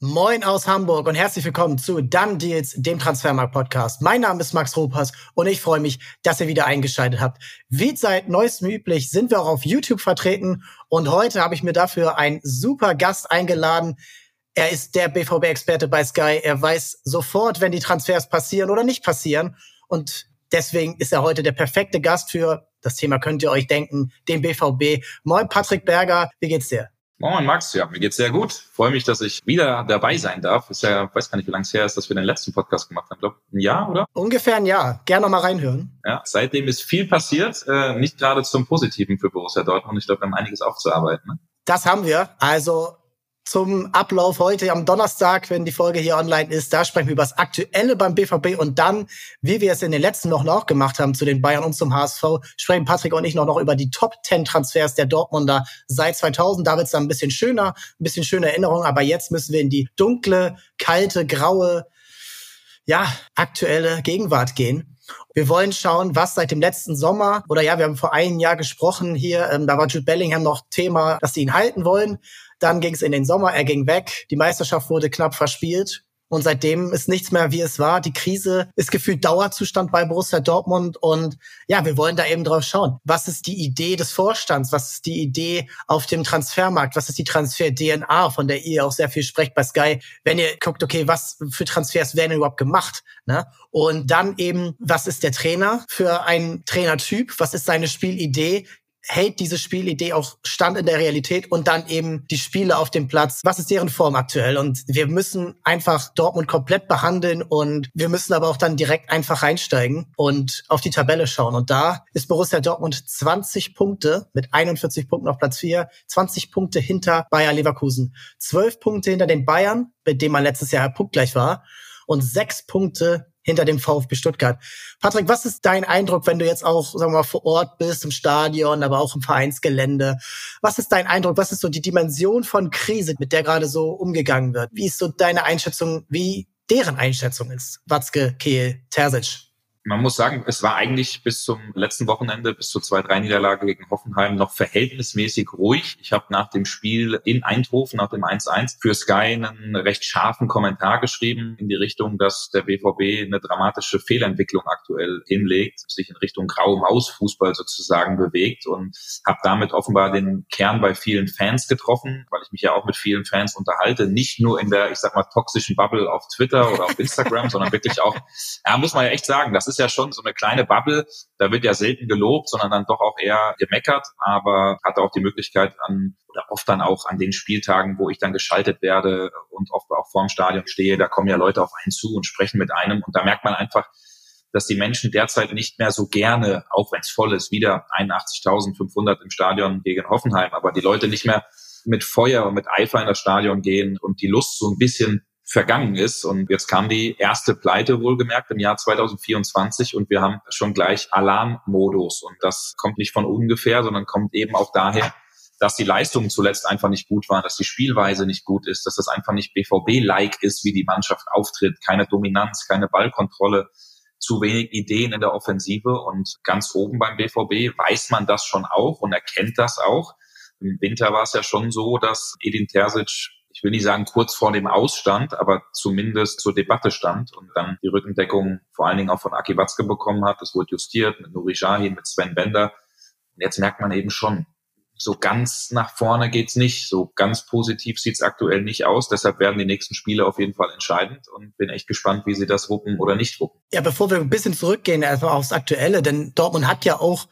Moin aus Hamburg und herzlich willkommen zu Dumb Deals, dem Transfermarkt-Podcast. Mein Name ist Max Ropas und ich freue mich, dass ihr wieder eingeschaltet habt. Wie seit neuestem üblich sind wir auch auf YouTube vertreten und heute habe ich mir dafür einen super Gast eingeladen. Er ist der BVB-Experte bei Sky. Er weiß sofort, wenn die Transfers passieren oder nicht passieren und deswegen ist er heute der perfekte Gast für, das Thema könnt ihr euch denken, den BVB. Moin Patrick Berger, wie geht's dir? Moin Max, ja, mir geht's sehr gut. Freue mich, dass ich wieder dabei sein darf. Ist ja, weiß gar nicht, wie lange es her ist, dass wir den letzten Podcast gemacht haben. Ich glaube, ein Jahr, oder? Ungefähr ein Jahr. Gerne noch mal reinhören. Ja, seitdem ist viel passiert, äh, nicht gerade zum Positiven für Borussia Dortmund. Ich glaube, wir haben einiges aufzuarbeiten. Ne? Das haben wir. Also zum Ablauf heute am Donnerstag, wenn die Folge hier online ist. Da sprechen wir über das Aktuelle beim BVB und dann, wie wir es in den letzten Wochen auch gemacht haben, zu den Bayern und zum HSV, sprechen Patrick und ich noch, noch über die Top 10 Transfers der Dortmunder seit 2000. Da wird es dann ein bisschen schöner, ein bisschen schöne Erinnerung, aber jetzt müssen wir in die dunkle, kalte, graue, ja, aktuelle Gegenwart gehen. Wir wollen schauen, was seit dem letzten Sommer oder ja, wir haben vor einem Jahr gesprochen hier, ähm, da war Jude Bellingham noch Thema, dass sie ihn halten wollen. Dann ging es in den Sommer, er ging weg, die Meisterschaft wurde knapp verspielt. Und seitdem ist nichts mehr, wie es war. Die Krise ist gefühlt Dauerzustand bei Borussia Dortmund. Und ja, wir wollen da eben drauf schauen. Was ist die Idee des Vorstands? Was ist die Idee auf dem Transfermarkt? Was ist die Transfer-DNA, von der ihr auch sehr viel sprecht bei Sky? Wenn ihr guckt, okay, was für Transfers werden überhaupt gemacht? Ne? Und dann eben, was ist der Trainer für ein Trainertyp? Was ist seine Spielidee? Hält diese Spielidee auch stand in der Realität und dann eben die Spiele auf dem Platz. Was ist deren Form aktuell? Und wir müssen einfach Dortmund komplett behandeln und wir müssen aber auch dann direkt einfach reinsteigen und auf die Tabelle schauen. Und da ist Borussia Dortmund 20 Punkte mit 41 Punkten auf Platz 4, 20 Punkte hinter Bayer Leverkusen, 12 Punkte hinter den Bayern, mit dem man letztes Jahr punktgleich war und sechs Punkte hinter dem VfB Stuttgart. Patrick, was ist dein Eindruck, wenn du jetzt auch, sagen wir mal, vor Ort bist, im Stadion, aber auch im Vereinsgelände? Was ist dein Eindruck? Was ist so die Dimension von Krise, mit der gerade so umgegangen wird? Wie ist so deine Einschätzung, wie deren Einschätzung ist? Watzke, Kehl, Terzic? Man muss sagen, es war eigentlich bis zum letzten Wochenende, bis zur 2-3-Niederlage gegen Hoffenheim noch verhältnismäßig ruhig. Ich habe nach dem Spiel in Eindhoven, nach dem 1-1, für Sky einen recht scharfen Kommentar geschrieben in die Richtung, dass der BVB eine dramatische Fehlentwicklung aktuell hinlegt, sich in Richtung grauem Mausfußball sozusagen bewegt und habe damit offenbar den Kern bei vielen Fans getroffen, weil ich mich ja auch mit vielen Fans unterhalte, nicht nur in der, ich sag mal, toxischen Bubble auf Twitter oder auf Instagram, sondern wirklich auch, ja, muss man ja echt sagen, das ist ist ja schon so eine kleine Bubble. Da wird ja selten gelobt, sondern dann doch auch eher gemeckert, aber hatte auch die Möglichkeit an oder oft dann auch an den Spieltagen, wo ich dann geschaltet werde und oft auch vorm Stadion stehe, da kommen ja Leute auf einen zu und sprechen mit einem und da merkt man einfach, dass die Menschen derzeit nicht mehr so gerne, auch wenn es voll ist, wieder 81.500 im Stadion gegen Hoffenheim, aber die Leute nicht mehr mit Feuer und mit Eifer in das Stadion gehen und die Lust so ein bisschen vergangen ist. Und jetzt kam die erste Pleite wohlgemerkt im Jahr 2024 und wir haben schon gleich Alarmmodus. Und das kommt nicht von ungefähr, sondern kommt eben auch daher, dass die Leistungen zuletzt einfach nicht gut waren, dass die Spielweise nicht gut ist, dass das einfach nicht BVB-like ist, wie die Mannschaft auftritt, keine Dominanz, keine Ballkontrolle, zu wenig Ideen in der Offensive und ganz oben beim BVB weiß man das schon auch und erkennt das auch. Im Winter war es ja schon so, dass Edin Terzic ich will nicht sagen kurz vor dem Ausstand, aber zumindest zur Debatte stand und dann die Rückendeckung vor allen Dingen auch von Aki Watzke bekommen hat. Das wurde justiert mit Nuri Sahin, mit Sven Bender. Und jetzt merkt man eben schon, so ganz nach vorne geht's nicht. So ganz positiv sieht's aktuell nicht aus. Deshalb werden die nächsten Spiele auf jeden Fall entscheidend und bin echt gespannt, wie sie das wuppen oder nicht wuppen. Ja, bevor wir ein bisschen zurückgehen, einfach aufs Aktuelle, denn Dortmund hat ja auch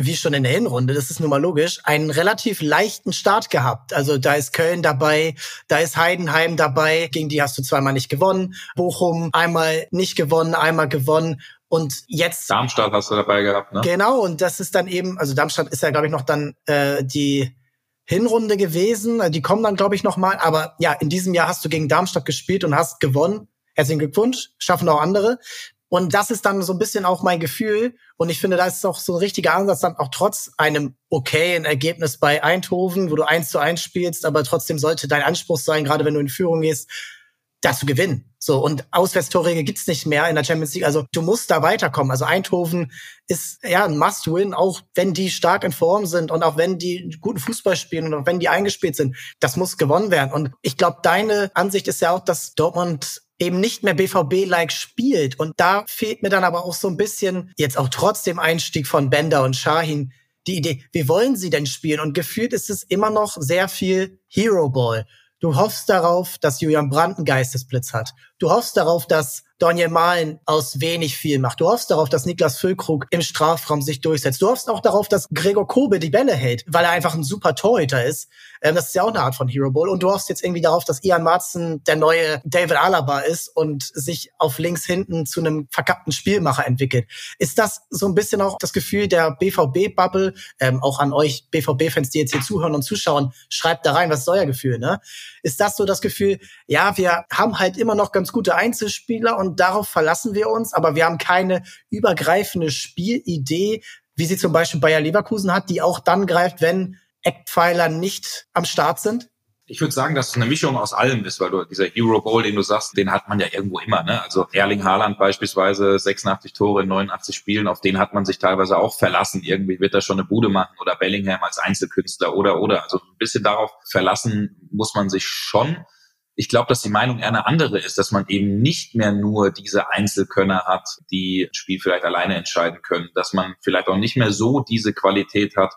wie schon in der Hinrunde, das ist nun mal logisch, einen relativ leichten Start gehabt. Also da ist Köln dabei, da ist Heidenheim dabei, gegen die hast du zweimal nicht gewonnen, Bochum einmal nicht gewonnen, einmal gewonnen und jetzt Darmstadt hast du dabei gehabt, ne? Genau, und das ist dann eben, also Darmstadt ist ja glaube ich noch dann äh, die Hinrunde gewesen, die kommen dann glaube ich noch mal, aber ja, in diesem Jahr hast du gegen Darmstadt gespielt und hast gewonnen. Herzlichen Glückwunsch, schaffen auch andere. Und das ist dann so ein bisschen auch mein Gefühl. Und ich finde, da ist auch so ein richtiger Ansatz, dann auch trotz einem okayen Ergebnis bei Eindhoven, wo du eins zu eins spielst, aber trotzdem sollte dein Anspruch sein, gerade wenn du in Führung gehst, das zu gewinnen. So, und Auswärtstore gibt's nicht mehr in der Champions League. Also du musst da weiterkommen. Also Eindhoven ist ja ein Must-Win, auch wenn die stark in Form sind und auch wenn die guten Fußball spielen und auch wenn die eingespielt sind. Das muss gewonnen werden. Und ich glaube, deine Ansicht ist ja auch, dass Dortmund eben nicht mehr BVB-like spielt. Und da fehlt mir dann aber auch so ein bisschen, jetzt auch trotz dem Einstieg von Bender und Shahin, die Idee, wie wollen sie denn spielen? Und gefühlt ist es immer noch sehr viel Hero Ball. Du hoffst darauf, dass Julian Brandt einen Geistesblitz hat. Du hoffst darauf, dass Daniel Mahlen aus wenig viel macht. Du hoffst darauf, dass Niklas Füllkrug im Strafraum sich durchsetzt. Du hoffst auch darauf, dass Gregor Kobe die Bälle hält, weil er einfach ein super Torhüter ist. Ähm, das ist ja auch eine Art von Hero Ball. Und du hoffst jetzt irgendwie darauf, dass Ian Marzen der neue David Alaba ist und sich auf links hinten zu einem verkappten Spielmacher entwickelt. Ist das so ein bisschen auch das Gefühl der BVB-Bubble? Ähm, auch an euch BVB-Fans, die jetzt hier zuhören und zuschauen, schreibt da rein, was ist euer Gefühl, ne? Ist das so das Gefühl, ja, wir haben halt immer noch ganz gute Einzelspieler und und darauf verlassen wir uns, aber wir haben keine übergreifende Spielidee, wie sie zum Beispiel Bayer Leverkusen hat, die auch dann greift, wenn Eckpfeiler nicht am Start sind? Ich würde sagen, dass es eine Mischung aus allem ist, weil du dieser Hero Bowl, den du sagst, den hat man ja irgendwo immer. Ne? Also Erling Haaland beispielsweise 86 Tore in 89 Spielen, auf den hat man sich teilweise auch verlassen. Irgendwie wird er schon eine Bude machen oder Bellingham als Einzelkünstler oder oder. Also ein bisschen darauf verlassen muss man sich schon. Ich glaube, dass die Meinung eher eine andere ist, dass man eben nicht mehr nur diese Einzelkönner hat, die ein Spiel vielleicht alleine entscheiden können, dass man vielleicht auch nicht mehr so diese Qualität hat,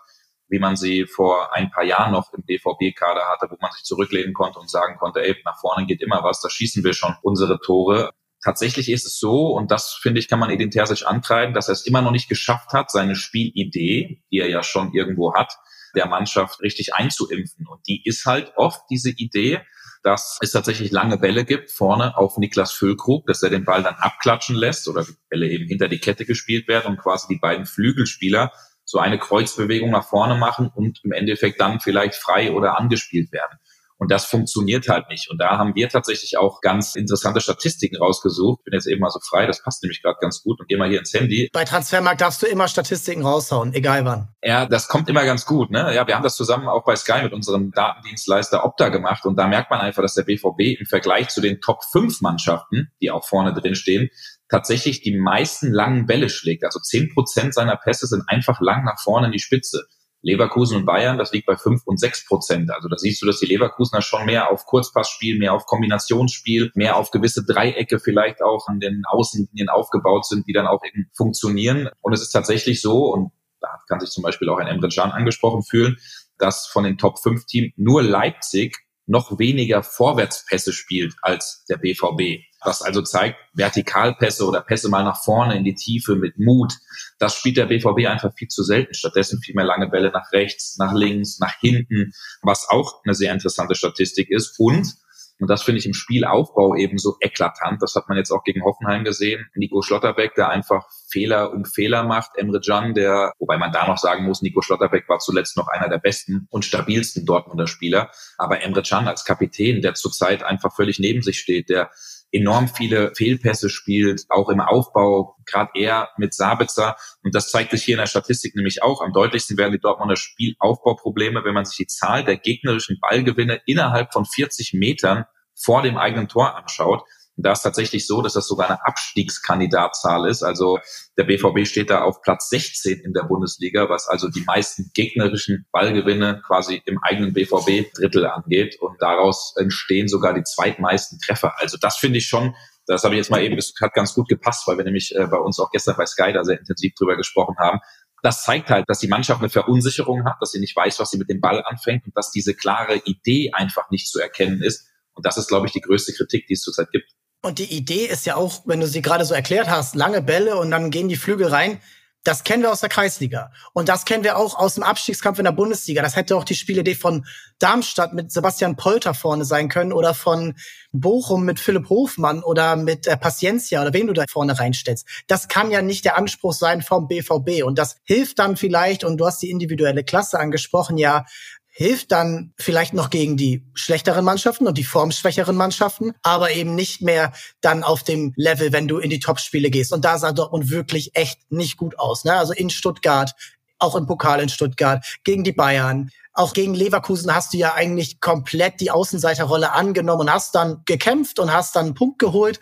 wie man sie vor ein paar Jahren noch im BVB-Kader hatte, wo man sich zurücklehnen konnte und sagen konnte, ey, nach vorne geht immer was, da schießen wir schon unsere Tore. Tatsächlich ist es so, und das finde ich, kann man Edin Terzic antreiben, dass er es immer noch nicht geschafft hat, seine Spielidee, die er ja schon irgendwo hat, der Mannschaft richtig einzuimpfen. Und die ist halt oft diese Idee, dass es tatsächlich lange Bälle gibt vorne auf Niklas Füllkrug, dass er den Ball dann abklatschen lässt oder Bälle eben hinter die Kette gespielt werden und quasi die beiden Flügelspieler so eine Kreuzbewegung nach vorne machen und im Endeffekt dann vielleicht frei oder angespielt werden. Und das funktioniert halt nicht. Und da haben wir tatsächlich auch ganz interessante Statistiken rausgesucht. Ich bin jetzt eben mal so frei, das passt nämlich gerade ganz gut und gehe mal hier ins Handy. Bei Transfermarkt darfst du immer Statistiken raushauen, egal wann. Ja, das kommt immer ganz gut. Ne? Ja, wir haben das zusammen auch bei Sky mit unserem Datendienstleister Opta gemacht und da merkt man einfach, dass der BVB im Vergleich zu den Top 5 Mannschaften, die auch vorne drin stehen, tatsächlich die meisten langen Bälle schlägt. Also 10 Prozent seiner Pässe sind einfach lang nach vorne in die Spitze. Leverkusen und Bayern, das liegt bei fünf und sechs Prozent. Also da siehst du, dass die Leverkusener schon mehr auf Kurzpassspiel, mehr auf Kombinationsspiel, mehr auf gewisse Dreiecke vielleicht auch an den Außenlinien aufgebaut sind, die dann auch eben funktionieren. Und es ist tatsächlich so, und da kann sich zum Beispiel auch ein Emre Can angesprochen fühlen, dass von den Top 5 Teams nur Leipzig noch weniger Vorwärtspässe spielt als der BVB. Was also zeigt, Vertikalpässe oder Pässe mal nach vorne in die Tiefe mit Mut, das spielt der BVB einfach viel zu selten. Stattdessen viel mehr lange Bälle nach rechts, nach links, nach hinten, was auch eine sehr interessante Statistik ist. Und und das finde ich im Spielaufbau eben so eklatant. Das hat man jetzt auch gegen Hoffenheim gesehen. Nico Schlotterbeck, der einfach Fehler um Fehler macht. Emre Can, der, wobei man da noch sagen muss, Nico Schlotterbeck war zuletzt noch einer der besten und stabilsten Dortmunder Spieler. Aber Emre Can als Kapitän, der zurzeit einfach völlig neben sich steht, der enorm viele Fehlpässe spielt, auch im Aufbau, gerade er mit Sabitzer. Und das zeigt sich hier in der Statistik nämlich auch. Am deutlichsten werden die Dortmunder Spielaufbauprobleme, wenn man sich die Zahl der gegnerischen Ballgewinne innerhalb von 40 Metern vor dem eigenen Tor anschaut. Und da ist tatsächlich so, dass das sogar eine Abstiegskandidatzahl ist. Also der BVB steht da auf Platz 16 in der Bundesliga, was also die meisten gegnerischen Ballgewinne quasi im eigenen BVB-Drittel angeht. Und daraus entstehen sogar die zweitmeisten Treffer. Also das finde ich schon das habe ich jetzt mal eben, das hat ganz gut gepasst, weil wir nämlich äh, bei uns auch gestern bei Sky da sehr intensiv drüber gesprochen haben. Das zeigt halt, dass die Mannschaft eine Verunsicherung hat, dass sie nicht weiß, was sie mit dem Ball anfängt und dass diese klare Idee einfach nicht zu erkennen ist. Und das ist, glaube ich, die größte Kritik, die es zurzeit gibt. Und die Idee ist ja auch, wenn du sie gerade so erklärt hast, lange Bälle und dann gehen die Flügel rein. Das kennen wir aus der Kreisliga. Und das kennen wir auch aus dem Abstiegskampf in der Bundesliga. Das hätte auch die Spielidee von Darmstadt mit Sebastian Polter vorne sein können oder von Bochum mit Philipp Hofmann oder mit äh, Paciencia oder wen du da vorne reinstellst. Das kann ja nicht der Anspruch sein vom BVB. Und das hilft dann vielleicht, und du hast die individuelle Klasse angesprochen, ja, hilft dann vielleicht noch gegen die schlechteren Mannschaften und die formschwächeren Mannschaften, aber eben nicht mehr dann auf dem Level, wenn du in die Topspiele gehst. Und da sah Dortmund wirklich echt nicht gut aus. Ne? Also in Stuttgart, auch im Pokal in Stuttgart, gegen die Bayern, Auch gegen Leverkusen hast du ja eigentlich komplett die Außenseiterrolle angenommen und hast dann gekämpft und hast dann einen Punkt geholt.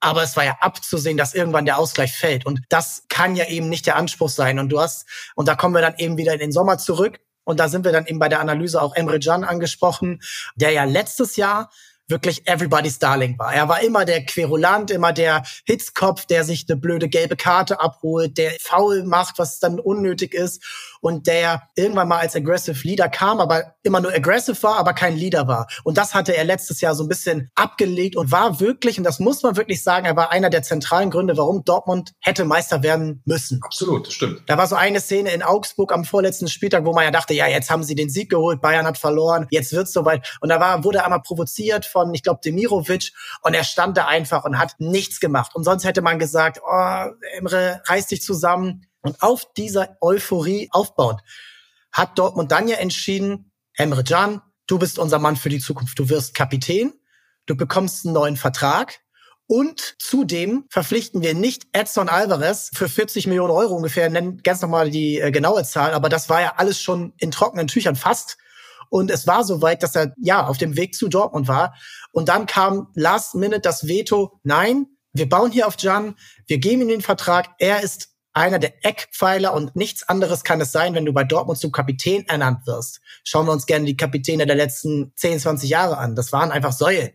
Aber es war ja abzusehen, dass irgendwann der Ausgleich fällt. Und das kann ja eben nicht der Anspruch sein. Und du hast, und da kommen wir dann eben wieder in den Sommer zurück. Und da sind wir dann eben bei der Analyse auch Emre Can angesprochen, der ja letztes Jahr wirklich everybody's darling war. Er war immer der Querulant, immer der Hitzkopf, der sich eine blöde gelbe Karte abholt, der faul macht, was dann unnötig ist und der irgendwann mal als aggressive Leader kam, aber immer nur aggressive war, aber kein Leader war. Und das hatte er letztes Jahr so ein bisschen abgelegt und war wirklich, und das muss man wirklich sagen, er war einer der zentralen Gründe, warum Dortmund hätte Meister werden müssen. Absolut, stimmt. Da war so eine Szene in Augsburg am vorletzten Spieltag, wo man ja dachte, ja, jetzt haben sie den Sieg geholt, Bayern hat verloren, jetzt wird's soweit. Und da war, wurde er einmal provoziert von, ich glaube, Demirovic und er stand da einfach und hat nichts gemacht. Und sonst hätte man gesagt, oh, Emre, reiß dich zusammen, und auf dieser Euphorie aufbauend hat Dortmund dann ja entschieden, Emre Can, du bist unser Mann für die Zukunft. Du wirst Kapitän, du bekommst einen neuen Vertrag und zudem verpflichten wir nicht Edson Alvarez für 40 Millionen Euro ungefähr. Nennen ganz nochmal die äh, genaue Zahl, aber das war ja alles schon in trockenen Tüchern fast. Und es war soweit, dass er ja auf dem Weg zu Dortmund war. Und dann kam last minute das Veto. Nein, wir bauen hier auf Jan, wir geben ihm den Vertrag. Er ist einer der Eckpfeiler und nichts anderes kann es sein, wenn du bei Dortmund zum Kapitän ernannt wirst. Schauen wir uns gerne die Kapitäne der letzten 10, 20 Jahre an. Das waren einfach Säulen.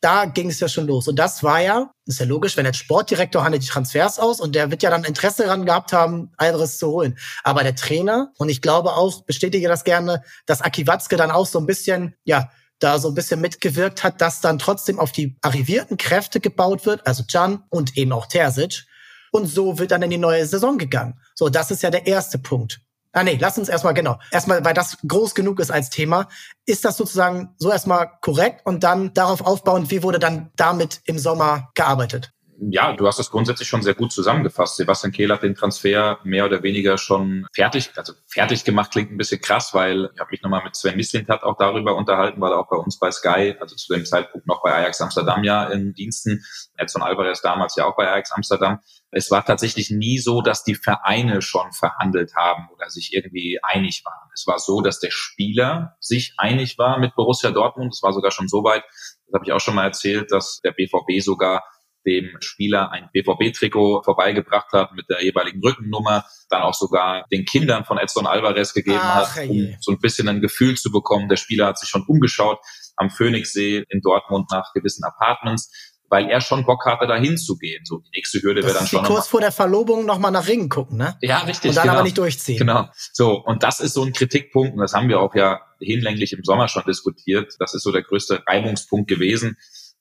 Da ging es ja schon los. Und das war ja, ist ja logisch, wenn der Sportdirektor handelt die Transfers aus und der wird ja dann Interesse daran gehabt haben, Alvarez zu holen. Aber der Trainer, und ich glaube auch, bestätige das gerne, dass Aki Watzke dann auch so ein bisschen, ja, da so ein bisschen mitgewirkt hat, dass dann trotzdem auf die arrivierten Kräfte gebaut wird, also Can und eben auch Terzic und so wird dann in die neue Saison gegangen. So, das ist ja der erste Punkt. Ah nee, lass uns erstmal, genau. Erstmal, weil das groß genug ist als Thema, ist das sozusagen so erstmal korrekt und dann darauf aufbauend, wie wurde dann damit im Sommer gearbeitet? ja, du hast das grundsätzlich schon sehr gut zusammengefasst. Sebastian Kehl hat den Transfer mehr oder weniger schon fertig, also fertig gemacht klingt ein bisschen krass, weil ich habe mich nochmal mit Sven Mislintat auch darüber unterhalten, weil er auch bei uns bei Sky, also zu dem Zeitpunkt noch bei Ajax Amsterdam ja in Diensten, Edson Alvarez damals ja auch bei Ajax Amsterdam. Es war tatsächlich nie so, dass die Vereine schon verhandelt haben oder sich irgendwie einig waren. Es war so, dass der Spieler sich einig war mit Borussia Dortmund. Es war sogar schon so weit, das habe ich auch schon mal erzählt, dass der BVB sogar dem Spieler ein BVB-Trikot vorbeigebracht hat mit der jeweiligen Rückennummer, dann auch sogar den Kindern von Edson Alvarez gegeben Ach, hat, um so ein bisschen ein Gefühl zu bekommen. Der Spieler hat sich schon umgeschaut am Phoenixsee in Dortmund nach gewissen Apartments weil er schon Bock hatte, da hinzugehen. So, die nächste Hürde wäre dann schon. Kurz vor der Verlobung nochmal nach Ringen gucken, ne? Ja, richtig. Und dann genau. aber nicht durchziehen. Genau. So, und das ist so ein Kritikpunkt, und das haben wir auch ja hinlänglich im Sommer schon diskutiert. Das ist so der größte Reibungspunkt gewesen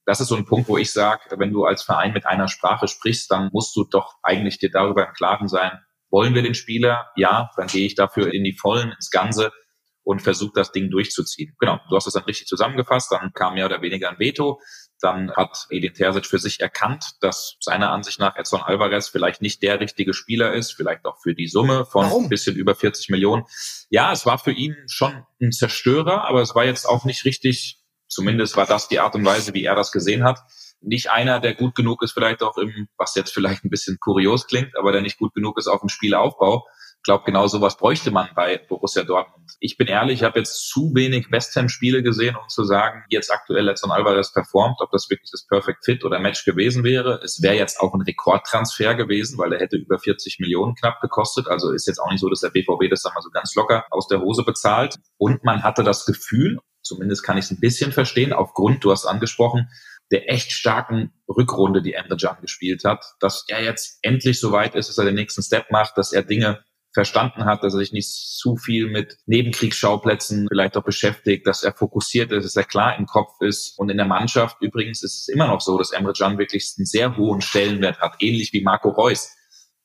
das ist so ein Punkt, wo ich sage, wenn du als Verein mit einer Sprache sprichst, dann musst du doch eigentlich dir darüber im Klaren sein, wollen wir den Spieler? Ja, dann gehe ich dafür in die Vollen, ins Ganze und versuche das Ding durchzuziehen. Genau, du hast es dann richtig zusammengefasst, dann kam mehr oder weniger ein Veto. Dann hat Edin Terzic für sich erkannt, dass seiner Ansicht nach Edson Alvarez vielleicht nicht der richtige Spieler ist, vielleicht auch für die Summe von Warum? ein bisschen über 40 Millionen. Ja, es war für ihn schon ein Zerstörer, aber es war jetzt auch nicht richtig Zumindest war das die Art und Weise, wie er das gesehen hat. Nicht einer, der gut genug ist, vielleicht auch im, was jetzt vielleicht ein bisschen kurios klingt, aber der nicht gut genug ist auf dem Spielaufbau. Ich glaube, genau sowas bräuchte man bei Borussia Dortmund. Ich bin ehrlich, ich habe jetzt zu wenig West Ham-Spiele gesehen, um zu sagen, jetzt aktuell Edson Alvarez performt, ob das wirklich das Perfect Fit oder Match gewesen wäre. Es wäre jetzt auch ein Rekordtransfer gewesen, weil er hätte über 40 Millionen knapp gekostet. Also ist jetzt auch nicht so, dass der BVB das dann mal so ganz locker aus der Hose bezahlt. Und man hatte das Gefühl, zumindest kann ich es ein bisschen verstehen, aufgrund, du hast angesprochen, der echt starken Rückrunde, die Emre Can gespielt hat, dass er jetzt endlich so weit ist, dass er den nächsten Step macht, dass er Dinge verstanden hat, dass er sich nicht zu viel mit Nebenkriegsschauplätzen vielleicht auch beschäftigt, dass er fokussiert ist, dass er klar im Kopf ist. Und in der Mannschaft übrigens ist es immer noch so, dass Emre Can wirklich einen sehr hohen Stellenwert hat, ähnlich wie Marco Reus.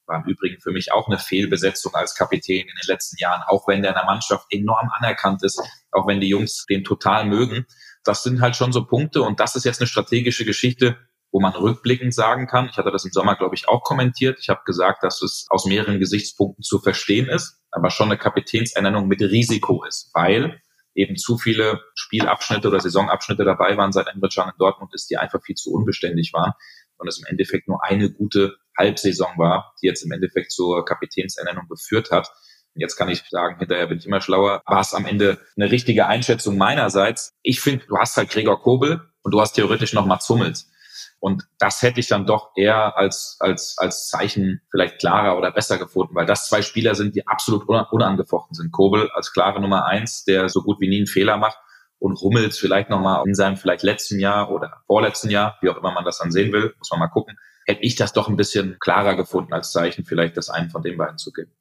War im Übrigen für mich auch eine Fehlbesetzung als Kapitän in den letzten Jahren, auch wenn der in der Mannschaft enorm anerkannt ist, auch wenn die Jungs den total mögen. Das sind halt schon so Punkte und das ist jetzt eine strategische Geschichte, wo man rückblickend sagen kann, ich hatte das im Sommer, glaube ich, auch kommentiert. Ich habe gesagt, dass es aus mehreren Gesichtspunkten zu verstehen ist, aber schon eine Kapitänsernennung mit Risiko ist, weil eben zu viele Spielabschnitte oder Saisonabschnitte dabei waren, seit Emre Can in Dortmund ist, die einfach viel zu unbeständig waren und es im Endeffekt nur eine gute Halbsaison war, die jetzt im Endeffekt zur Kapitänsernennung geführt hat. Jetzt kann ich sagen, hinterher bin ich immer schlauer. War es am Ende eine richtige Einschätzung meinerseits? Ich finde, du hast halt Gregor Kobel und du hast theoretisch noch Mats Hummels. Und das hätte ich dann doch eher als, als, als Zeichen vielleicht klarer oder besser gefunden, weil das zwei Spieler sind, die absolut unangefochten sind. Kobel als klare Nummer eins, der so gut wie nie einen Fehler macht und Hummels vielleicht nochmal in seinem vielleicht letzten Jahr oder vorletzten Jahr, wie auch immer man das dann sehen will, muss man mal gucken, hätte ich das doch ein bisschen klarer gefunden als Zeichen, vielleicht das einen von den beiden zu geben.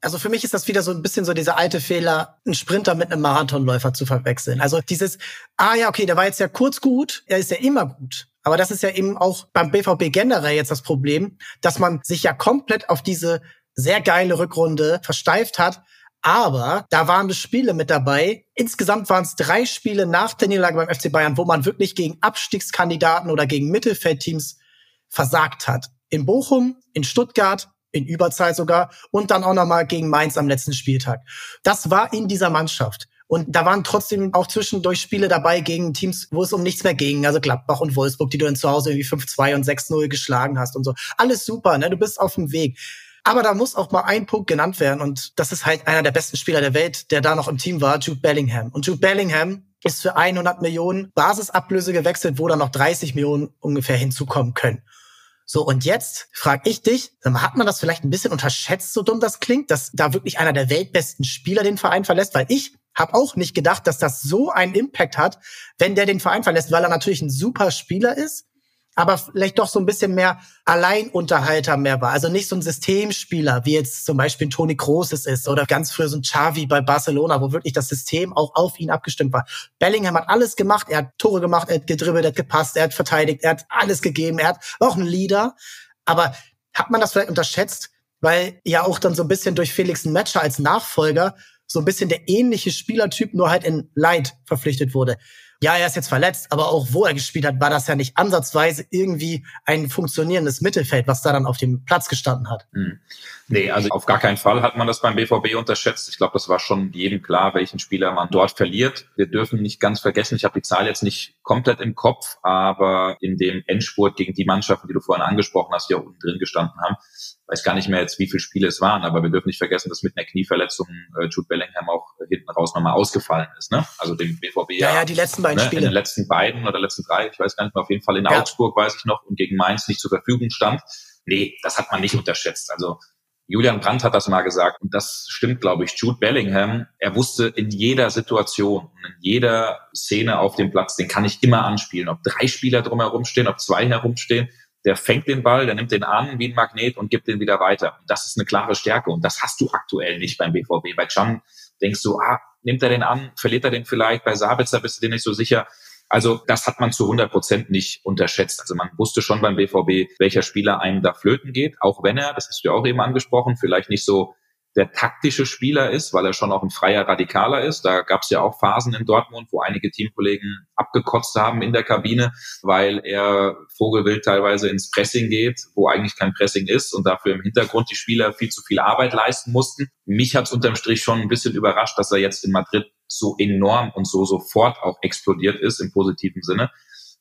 Also für mich ist das wieder so ein bisschen so dieser alte Fehler, einen Sprinter mit einem Marathonläufer zu verwechseln. Also dieses, ah ja, okay, der war jetzt ja kurz gut, er ist ja immer gut. Aber das ist ja eben auch beim BVB generell jetzt das Problem, dass man sich ja komplett auf diese sehr geile Rückrunde versteift hat. Aber da waren Spiele mit dabei. Insgesamt waren es drei Spiele nach der Niederlage beim FC Bayern, wo man wirklich gegen Abstiegskandidaten oder gegen Mittelfeldteams versagt hat. In Bochum, in Stuttgart, in Überzahl sogar und dann auch nochmal gegen Mainz am letzten Spieltag. Das war in dieser Mannschaft. Und da waren trotzdem auch zwischendurch Spiele dabei gegen Teams, wo es um nichts mehr ging. Also Gladbach und Wolfsburg, die du dann zu Hause irgendwie 5-2 und 6-0 geschlagen hast und so. Alles super, ne? Du bist auf dem Weg. Aber da muss auch mal ein Punkt genannt werden. Und das ist halt einer der besten Spieler der Welt, der da noch im Team war, Jude Bellingham. Und Jude Bellingham ist für 100 Millionen Basisablöse gewechselt, wo dann noch 30 Millionen ungefähr hinzukommen können. So, und jetzt frage ich dich, hat man das vielleicht ein bisschen unterschätzt, so dumm das klingt, dass da wirklich einer der weltbesten Spieler den Verein verlässt? Weil ich habe auch nicht gedacht, dass das so einen Impact hat, wenn der den Verein verlässt, weil er natürlich ein super Spieler ist, aber vielleicht doch so ein bisschen mehr Alleinunterhalter mehr war. Also nicht so ein Systemspieler, wie jetzt zum Beispiel Toni Kroos es ist oder ganz früher so ein Xavi bei Barcelona, wo wirklich das System auch auf ihn abgestimmt war. Bellingham hat alles gemacht. Er hat Tore gemacht, er hat gedribbelt, er hat gepasst, er hat verteidigt, er hat alles gegeben. Er hat auch ein Leader. Aber hat man das vielleicht unterschätzt? Weil ja auch dann so ein bisschen durch Felix Matcher als Nachfolger so ein bisschen der ähnliche Spielertyp, nur halt in Light verpflichtet wurde ja, er ist jetzt verletzt, aber auch wo er gespielt hat, war das ja nicht ansatzweise irgendwie ein funktionierendes Mittelfeld, was da dann auf dem Platz gestanden hat. Nee, also auf gar keinen Fall hat man das beim BVB unterschätzt. Ich glaube, das war schon jedem klar, welchen Spieler man dort verliert. Wir dürfen nicht ganz vergessen, ich habe die Zahl jetzt nicht komplett im Kopf, aber in dem Endspurt gegen die Mannschaften, die du vorhin angesprochen hast, die auch unten drin gestanden haben, weiß gar nicht mehr jetzt, wie viele Spiele es waren, aber wir dürfen nicht vergessen, dass mit einer Knieverletzung äh, Jude Bellingham auch hinten raus nochmal ausgefallen ist. Ne? Also dem BVB ja, ja, die letzten beiden ne, Spiele. In den letzten beiden oder letzten drei, ich weiß gar nicht mehr, auf jeden Fall in ja. Augsburg, weiß ich noch, und gegen Mainz nicht zur Verfügung stand. Nee, das hat man nicht unterschätzt. Also Julian Brandt hat das mal gesagt und das stimmt, glaube ich. Jude Bellingham, er wusste in jeder Situation, in jeder Szene auf dem Platz, den kann ich immer anspielen. Ob drei Spieler drumherum stehen, ob zwei herumstehen, der fängt den Ball, der nimmt den an wie ein Magnet und gibt den wieder weiter. Und das ist eine klare Stärke und das hast du aktuell nicht beim BVB. Bei Can denkst du, ah, nimmt er den an, verliert er den vielleicht, bei Sabitzer bist du dir nicht so sicher. Also das hat man zu 100 Prozent nicht unterschätzt. Also man wusste schon beim BVB, welcher Spieler einem da flöten geht, auch wenn er, das hast du ja auch eben angesprochen, vielleicht nicht so der taktische Spieler ist, weil er schon auch ein freier Radikaler ist. Da gab es ja auch Phasen in Dortmund, wo einige Teamkollegen abgekotzt haben in der Kabine, weil er vogelwild teilweise ins Pressing geht, wo eigentlich kein Pressing ist und dafür im Hintergrund die Spieler viel zu viel Arbeit leisten mussten. Mich hat es unterm Strich schon ein bisschen überrascht, dass er jetzt in Madrid so enorm und so sofort auch explodiert ist im positiven Sinne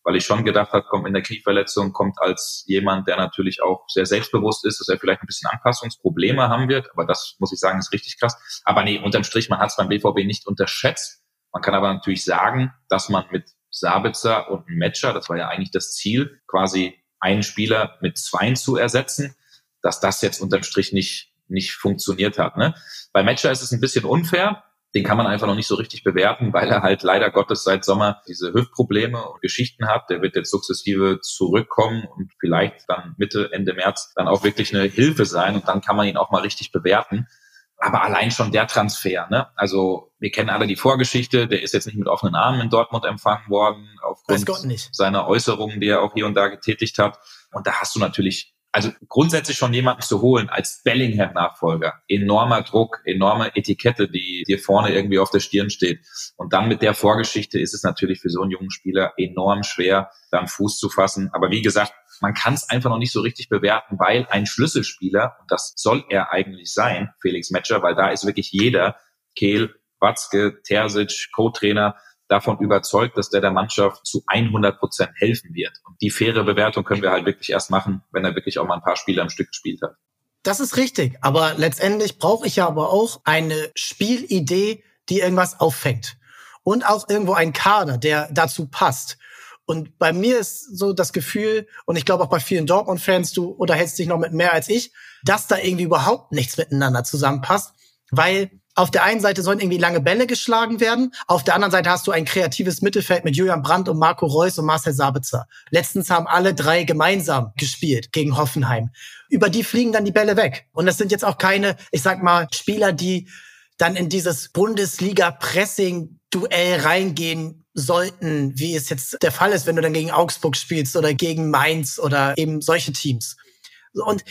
weil ich schon gedacht habe, kommt in der Knieverletzung, kommt als jemand, der natürlich auch sehr selbstbewusst ist, dass er vielleicht ein bisschen Anpassungsprobleme haben wird. Aber das muss ich sagen, ist richtig krass. Aber nee, unterm Strich, man hat es beim BVB nicht unterschätzt. Man kann aber natürlich sagen, dass man mit Sabitzer und Matcher, das war ja eigentlich das Ziel, quasi einen Spieler mit zweien zu ersetzen, dass das jetzt unterm Strich nicht, nicht funktioniert hat. Ne? Bei Matcher ist es ein bisschen unfair, den kann man einfach noch nicht so richtig bewerten, weil er halt leider Gottes seit Sommer diese Hüftprobleme und Geschichten hat. Der wird jetzt sukzessive zurückkommen und vielleicht dann Mitte, Ende März dann auch wirklich eine Hilfe sein und dann kann man ihn auch mal richtig bewerten. Aber allein schon der Transfer, ne? Also wir kennen alle die Vorgeschichte, der ist jetzt nicht mit offenen Armen in Dortmund empfangen worden, aufgrund seiner Äußerungen, die er auch hier und da getätigt hat. Und da hast du natürlich also grundsätzlich schon jemanden zu holen als Bellingham-Nachfolger, enormer Druck, enorme Etikette, die dir vorne irgendwie auf der Stirn steht. Und dann mit der Vorgeschichte ist es natürlich für so einen jungen Spieler enorm schwer, dann Fuß zu fassen. Aber wie gesagt, man kann es einfach noch nicht so richtig bewerten, weil ein Schlüsselspieler, und das soll er eigentlich sein, Felix Metscher, weil da ist wirklich jeder, Kehl, Watzke, Terzic, Co-Trainer, davon überzeugt, dass der der Mannschaft zu 100 Prozent helfen wird. Und die faire Bewertung können wir halt wirklich erst machen, wenn er wirklich auch mal ein paar Spiele am Stück gespielt hat. Das ist richtig. Aber letztendlich brauche ich ja aber auch eine Spielidee, die irgendwas auffängt. Und auch irgendwo ein Kader, der dazu passt. Und bei mir ist so das Gefühl, und ich glaube auch bei vielen Dortmund-Fans, du unterhältst dich noch mit mehr als ich, dass da irgendwie überhaupt nichts miteinander zusammenpasst, weil auf der einen Seite sollen irgendwie lange Bälle geschlagen werden, auf der anderen Seite hast du ein kreatives Mittelfeld mit Julian Brandt und Marco Reus und Marcel Sabitzer. Letztens haben alle drei gemeinsam gespielt gegen Hoffenheim. Über die fliegen dann die Bälle weg. Und das sind jetzt auch keine, ich sag mal, Spieler, die dann in dieses Bundesliga-Pressing-Duell reingehen sollten, wie es jetzt der Fall ist, wenn du dann gegen Augsburg spielst oder gegen Mainz oder eben solche Teams. Und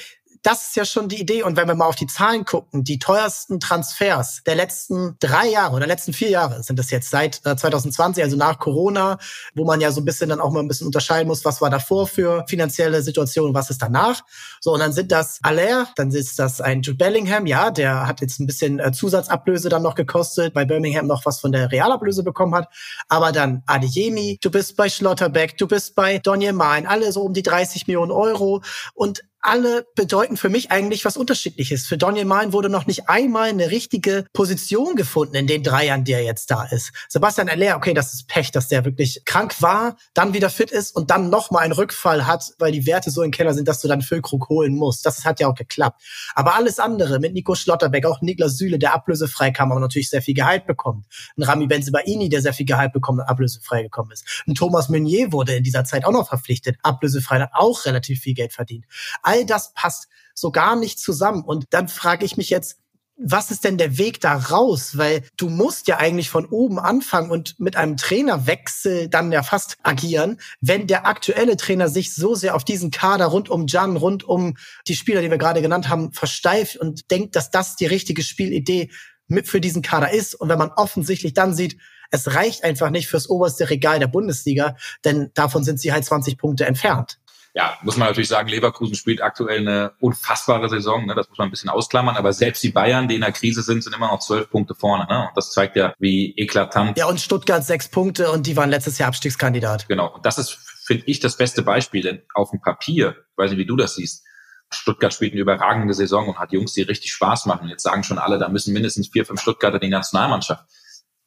das ist ja schon die Idee. Und wenn wir mal auf die Zahlen gucken, die teuersten Transfers der letzten drei Jahre oder letzten vier Jahre sind das jetzt seit 2020, äh, also nach Corona, wo man ja so ein bisschen dann auch mal ein bisschen unterscheiden muss, was war davor für finanzielle Situation, was ist danach. So, und dann sind das Aller, dann ist das ein Jude Bellingham, ja, der hat jetzt ein bisschen äh, Zusatzablöse dann noch gekostet, bei Birmingham noch was von der Realablöse bekommen hat. Aber dann Adeyemi, du bist bei Schlotterbeck, du bist bei Donny Malen, alle so um die 30 Millionen Euro. Und alle bedeuten für mich eigentlich was Unterschiedliches. Für Daniel Malen wurde noch nicht einmal eine richtige Position gefunden in den drei Jahren, die er jetzt da ist. Sebastian Aller, okay, das ist Pech, dass der wirklich krank war, dann wieder fit ist und dann noch mal einen Rückfall hat, weil die Werte so im Keller sind, dass du dann Füllkrug holen musst. Das hat ja auch geklappt. Aber alles andere mit Nico Schlotterbeck, auch Niklas Süle, der ablösefrei kam, aber natürlich sehr viel Gehalt bekommt. Ein Rami Benzebaini, der sehr viel Gehalt bekommt und ablösefrei gekommen ist. Ein Thomas Meunier wurde in dieser Zeit auch noch verpflichtet, ablösefrei, hat auch relativ viel Geld verdient all das passt so gar nicht zusammen. Und dann frage ich mich jetzt, was ist denn der Weg da raus? Weil du musst ja eigentlich von oben anfangen und mit einem Trainerwechsel dann ja fast agieren, wenn der aktuelle Trainer sich so sehr auf diesen Kader rund um Jan, rund um die Spieler, die wir gerade genannt haben, versteift und denkt, dass das die richtige Spielidee mit für diesen Kader ist. Und wenn man offensichtlich dann sieht, es reicht einfach nicht fürs oberste Regal der Bundesliga, denn davon sind sie halt 20 Punkte entfernt ja, muss man natürlich sagen, Leverkusen spielt aktuell eine unfassbare Saison. Ne? Das muss man ein bisschen ausklammern. Aber selbst die Bayern, die in der Krise sind, sind immer noch zwölf Punkte vorne. Ne? Und das zeigt ja, wie eklatant. Ja, und Stuttgart sechs Punkte und die waren letztes Jahr Abstiegskandidat. Genau. Und das ist, finde ich, das beste Beispiel. Denn auf dem Papier, ich weiß nicht, wie du das siehst, Stuttgart spielt eine überragende Saison und hat Jungs, die richtig Spaß machen. Jetzt sagen schon alle, da müssen mindestens vier, fünf Stuttgarter die Nationalmannschaft.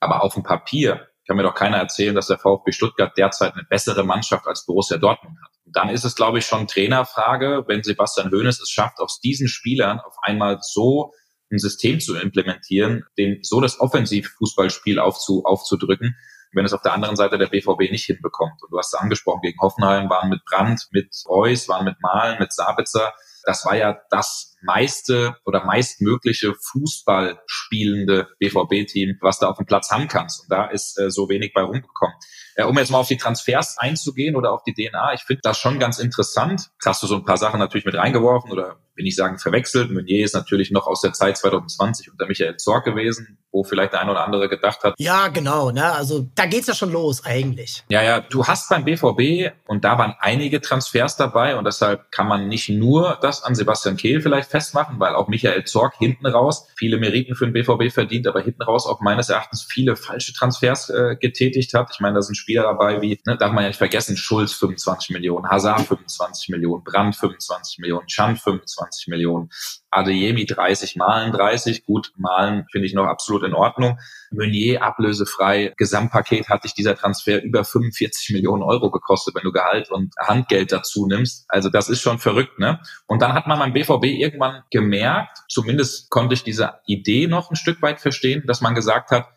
Aber auf dem Papier kann mir doch keiner erzählen, dass der VfB Stuttgart derzeit eine bessere Mannschaft als Borussia Dortmund hat dann ist es, glaube ich, schon Trainerfrage, wenn Sebastian Hoeneß es schafft, aus diesen Spielern auf einmal so ein System zu implementieren, den so das Offensivfußballspiel aufzu, aufzudrücken, wenn es auf der anderen Seite der BVB nicht hinbekommt. Und du hast es angesprochen, gegen Hoffenheim waren mit Brandt, mit Reus, waren mit Malen, mit Sabitzer. Das war ja das meiste oder meistmögliche Fußball spielende BVB-Team, was da auf dem Platz haben kannst. Und da ist äh, so wenig bei rumgekommen. Äh, um jetzt mal auf die Transfers einzugehen oder auf die DNA, ich finde das schon ganz interessant. Hast du so ein paar Sachen natürlich mit reingeworfen oder will ich sagen verwechselt. Meunier ist natürlich noch aus der Zeit 2020 unter Michael Zorg gewesen, wo vielleicht der ein oder andere gedacht hat. Ja, genau. Ne? Also da geht's ja schon los eigentlich. Ja, ja. Du hast beim BVB und da waren einige Transfers dabei und deshalb kann man nicht nur das an Sebastian Kehl vielleicht festmachen, weil auch Michael Zorg hinten raus viele Meriten für den BVB verdient, aber hinten raus auch meines Erachtens viele falsche Transfers äh, getätigt hat. Ich meine, da sind Spieler dabei wie, ne, darf man ja nicht vergessen, Schulz 25 Millionen, Hazard 25 Millionen, Brand 25 Millionen, Chan 25 Millionen, Adeyemi 30, Malen 30, gut, Malen finde ich noch absolut in Ordnung. Meunier ablösefrei, Gesamtpaket hat dich dieser Transfer über 45 Millionen Euro gekostet, wenn du Gehalt und Handgeld dazu nimmst. Also das ist schon verrückt, ne? Und dann hat man beim BVB irgendwann gemerkt, zumindest konnte ich diese Idee noch ein Stück weit verstehen, dass man gesagt hat,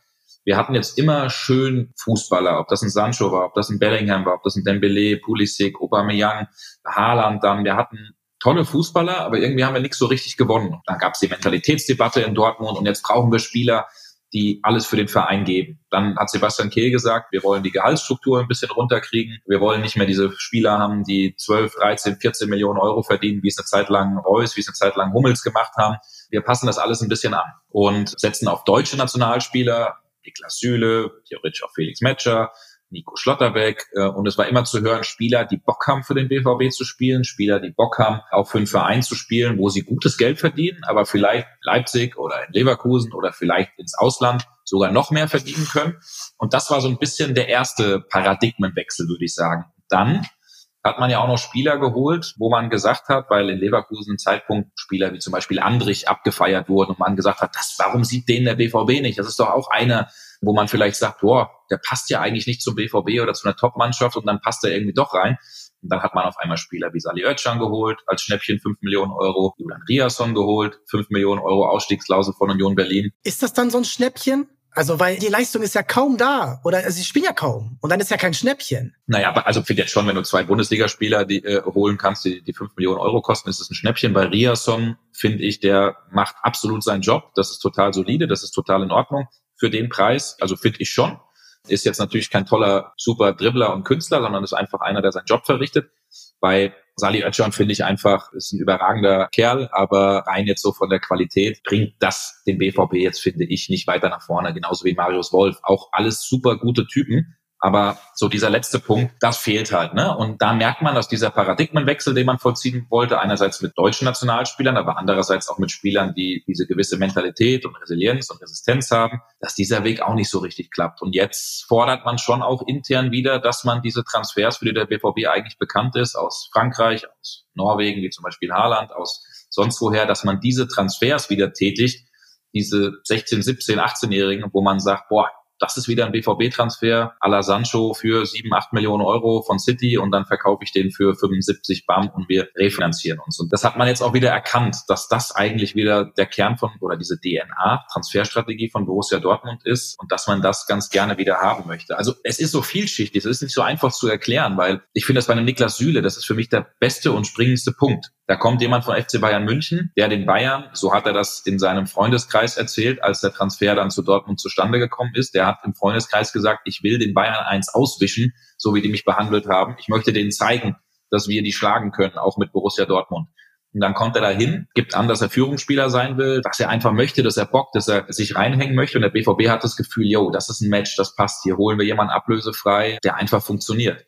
wir hatten jetzt immer schön Fußballer, ob das ein Sancho war, ob das ein Bellingham war, ob das ein Dembele, Pulisic, Aubameyang, Haaland dann. Wir hatten tolle Fußballer, aber irgendwie haben wir nichts so richtig gewonnen. Dann gab es die Mentalitätsdebatte in Dortmund und jetzt brauchen wir Spieler, die alles für den Verein geben. Dann hat Sebastian Kehl gesagt, wir wollen die Gehaltsstruktur ein bisschen runterkriegen. Wir wollen nicht mehr diese Spieler haben, die 12, 13, 14 Millionen Euro verdienen, wie es eine Zeit lang Reus, wie es eine Zeit lang Hummels gemacht haben. Wir passen das alles ein bisschen an und setzen auf deutsche Nationalspieler, Niklas Süle, theoretisch auch Felix Metscher, Nico Schlotterbeck. Äh, und es war immer zu hören, Spieler, die Bock haben für den BVB zu spielen, Spieler, die Bock haben, auch für einen Verein zu spielen, wo sie gutes Geld verdienen, aber vielleicht Leipzig oder in Leverkusen oder vielleicht ins Ausland sogar noch mehr verdienen können. Und das war so ein bisschen der erste Paradigmenwechsel, würde ich sagen. Dann hat man ja auch noch Spieler geholt, wo man gesagt hat, weil in Leverkusen Zeitpunkt Spieler wie zum Beispiel Andrich abgefeiert wurden und man gesagt hat, das, warum sieht den der BVB nicht? Das ist doch auch einer, wo man vielleicht sagt, boah, der passt ja eigentlich nicht zum BVB oder zu einer Top-Mannschaft und dann passt er irgendwie doch rein. Und dann hat man auf einmal Spieler wie Sali Özcan geholt, als Schnäppchen 5 Millionen Euro, Julian Riasson geholt, 5 Millionen Euro Ausstiegsklausel von Union Berlin. Ist das dann so ein Schnäppchen? Also, weil die Leistung ist ja kaum da. Oder also, sie spielen ja kaum. Und dann ist ja kein Schnäppchen. Naja, aber also finde jetzt schon, wenn du zwei Bundesligaspieler die, äh, holen kannst, die, die 5 Millionen Euro kosten, ist es ein Schnäppchen. Bei Riasson finde ich, der macht absolut seinen Job. Das ist total solide, das ist total in Ordnung für den Preis. Also finde ich schon. Ist jetzt natürlich kein toller, super Dribbler und Künstler, sondern ist einfach einer, der seinen Job verrichtet. Bei Sali Özcan finde ich einfach, ist ein überragender Kerl, aber rein jetzt so von der Qualität bringt das den BVB jetzt, finde ich, nicht weiter nach vorne. Genauso wie Marius Wolf. Auch alles super gute Typen. Aber so dieser letzte Punkt, das fehlt halt. Ne? Und da merkt man, dass dieser Paradigmenwechsel, den man vollziehen wollte, einerseits mit deutschen Nationalspielern, aber andererseits auch mit Spielern, die diese gewisse Mentalität und Resilienz und Resistenz haben, dass dieser Weg auch nicht so richtig klappt. Und jetzt fordert man schon auch intern wieder, dass man diese Transfers, für die der BVB eigentlich bekannt ist, aus Frankreich, aus Norwegen, wie zum Beispiel Haaland, aus sonst woher, dass man diese Transfers wieder tätigt, diese 16, 17, 18-Jährigen, wo man sagt, boah, das ist wieder ein BVB-Transfer à la Sancho für 7, 8 Millionen Euro von City und dann verkaufe ich den für 75 BAM und wir refinanzieren uns. Und das hat man jetzt auch wieder erkannt, dass das eigentlich wieder der Kern von oder diese DNA, Transferstrategie von Borussia Dortmund ist und dass man das ganz gerne wieder haben möchte. Also es ist so vielschichtig, es ist nicht so einfach zu erklären, weil ich finde das bei einem Niklas Süle, das ist für mich der beste und springendste Punkt. Da kommt jemand von FC Bayern München, der den Bayern, so hat er das in seinem Freundeskreis erzählt, als der Transfer dann zu Dortmund zustande gekommen ist, der hat im Freundeskreis gesagt, ich will den Bayern eins auswischen, so wie die mich behandelt haben. Ich möchte denen zeigen, dass wir die schlagen können, auch mit Borussia Dortmund. Und dann kommt er dahin, gibt an, dass er Führungsspieler sein will, dass er einfach möchte, dass er bockt, dass er sich reinhängen möchte. Und der BVB hat das Gefühl, yo, das ist ein Match, das passt. Hier holen wir jemanden ablösefrei, der einfach funktioniert.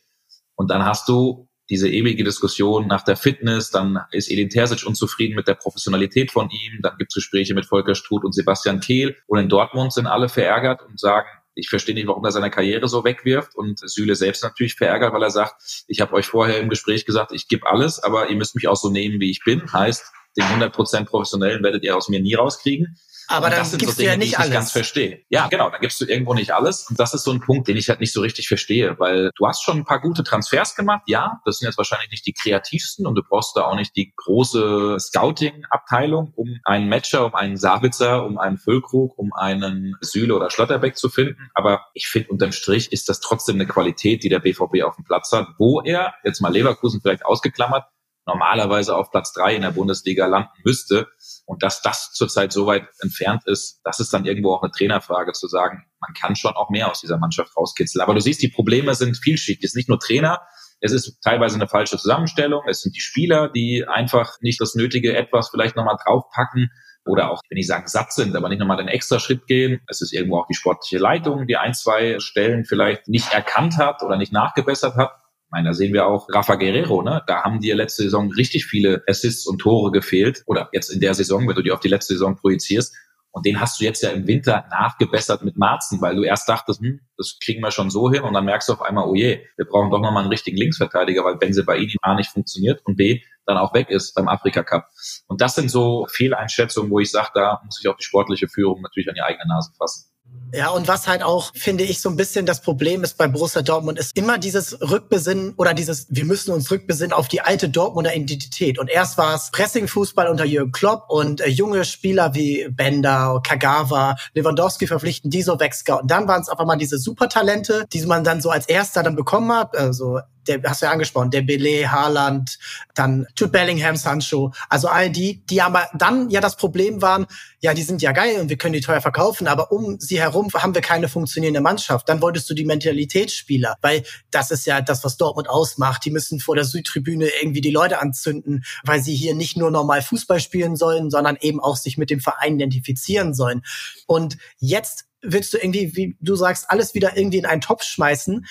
Und dann hast du diese ewige Diskussion nach der Fitness, dann ist Edin Terzic unzufrieden mit der Professionalität von ihm, dann gibt es Gespräche mit Volker Struth und Sebastian Kehl und in Dortmund sind alle verärgert und sagen, ich verstehe nicht, warum er seine Karriere so wegwirft und Süle selbst natürlich verärgert, weil er sagt, ich habe euch vorher im Gespräch gesagt, ich gebe alles, aber ihr müsst mich auch so nehmen, wie ich bin. Heißt, den 100% Professionellen werdet ihr aus mir nie rauskriegen. Aber dann gibst so Dinge, du ja nicht alles. Ich ganz verstehe. Ja, genau, dann gibst du irgendwo nicht alles. Und das ist so ein Punkt, den ich halt nicht so richtig verstehe, weil du hast schon ein paar gute Transfers gemacht. Ja, das sind jetzt wahrscheinlich nicht die kreativsten und du brauchst da auch nicht die große Scouting-Abteilung, um einen Matcher, um einen Sabitzer, um einen Füllkrug, um einen Süle oder Schlotterbeck zu finden. Aber ich finde, unterm Strich ist das trotzdem eine Qualität, die der BVB auf dem Platz hat, wo er, jetzt mal Leverkusen vielleicht ausgeklammert, normalerweise auf Platz drei in der Bundesliga landen müsste. Und dass das zurzeit so weit entfernt ist, das ist dann irgendwo auch eine Trainerfrage zu sagen, man kann schon auch mehr aus dieser Mannschaft rauskitzeln. Aber du siehst, die Probleme sind vielschichtig. Es ist nicht nur Trainer, es ist teilweise eine falsche Zusammenstellung. Es sind die Spieler, die einfach nicht das nötige etwas vielleicht nochmal draufpacken oder auch, wenn ich sagen, satt sind, aber nicht nochmal den extra Schritt gehen. Es ist irgendwo auch die sportliche Leitung, die ein, zwei Stellen vielleicht nicht erkannt hat oder nicht nachgebessert hat meine, da sehen wir auch Rafa Guerrero, ne? Da haben dir letzte Saison richtig viele Assists und Tore gefehlt. Oder jetzt in der Saison, wenn du die auf die letzte Saison projizierst. Und den hast du jetzt ja im Winter nachgebessert mit Marzen, weil du erst dachtest, hm, das kriegen wir schon so hin. Und dann merkst du auf einmal, oh je, wir brauchen doch nochmal einen richtigen Linksverteidiger, weil Benze Baini A nicht funktioniert und B dann auch weg ist beim Afrika Cup. Und das sind so Fehleinschätzungen, wo ich sage, da muss ich auch die sportliche Führung natürlich an die eigene Nase fassen. Ja, und was halt auch, finde ich, so ein bisschen das Problem ist bei Borussia Dortmund, ist immer dieses Rückbesinnen oder dieses, wir müssen uns rückbesinnen auf die alte Dortmunder Identität. Und erst war es Pressing-Fußball unter Jürgen Klopp und äh, junge Spieler wie Bender, Kagawa, Lewandowski verpflichten, die so wegscouten. Dann waren es einfach mal diese Supertalente, die man dann so als erster dann bekommen hat, also der hast du ja angesprochen, der Belay, Haaland, dann Jude Bellingham, Sancho, also all die, die aber dann ja das Problem waren, ja, die sind ja geil und wir können die teuer verkaufen, aber um sie herum haben wir keine funktionierende Mannschaft. Dann wolltest du die Mentalitätsspieler, weil das ist ja das, was Dortmund ausmacht. Die müssen vor der Südtribüne irgendwie die Leute anzünden, weil sie hier nicht nur normal Fußball spielen sollen, sondern eben auch sich mit dem Verein identifizieren sollen. Und jetzt willst du irgendwie, wie du sagst, alles wieder irgendwie in einen Topf schmeißen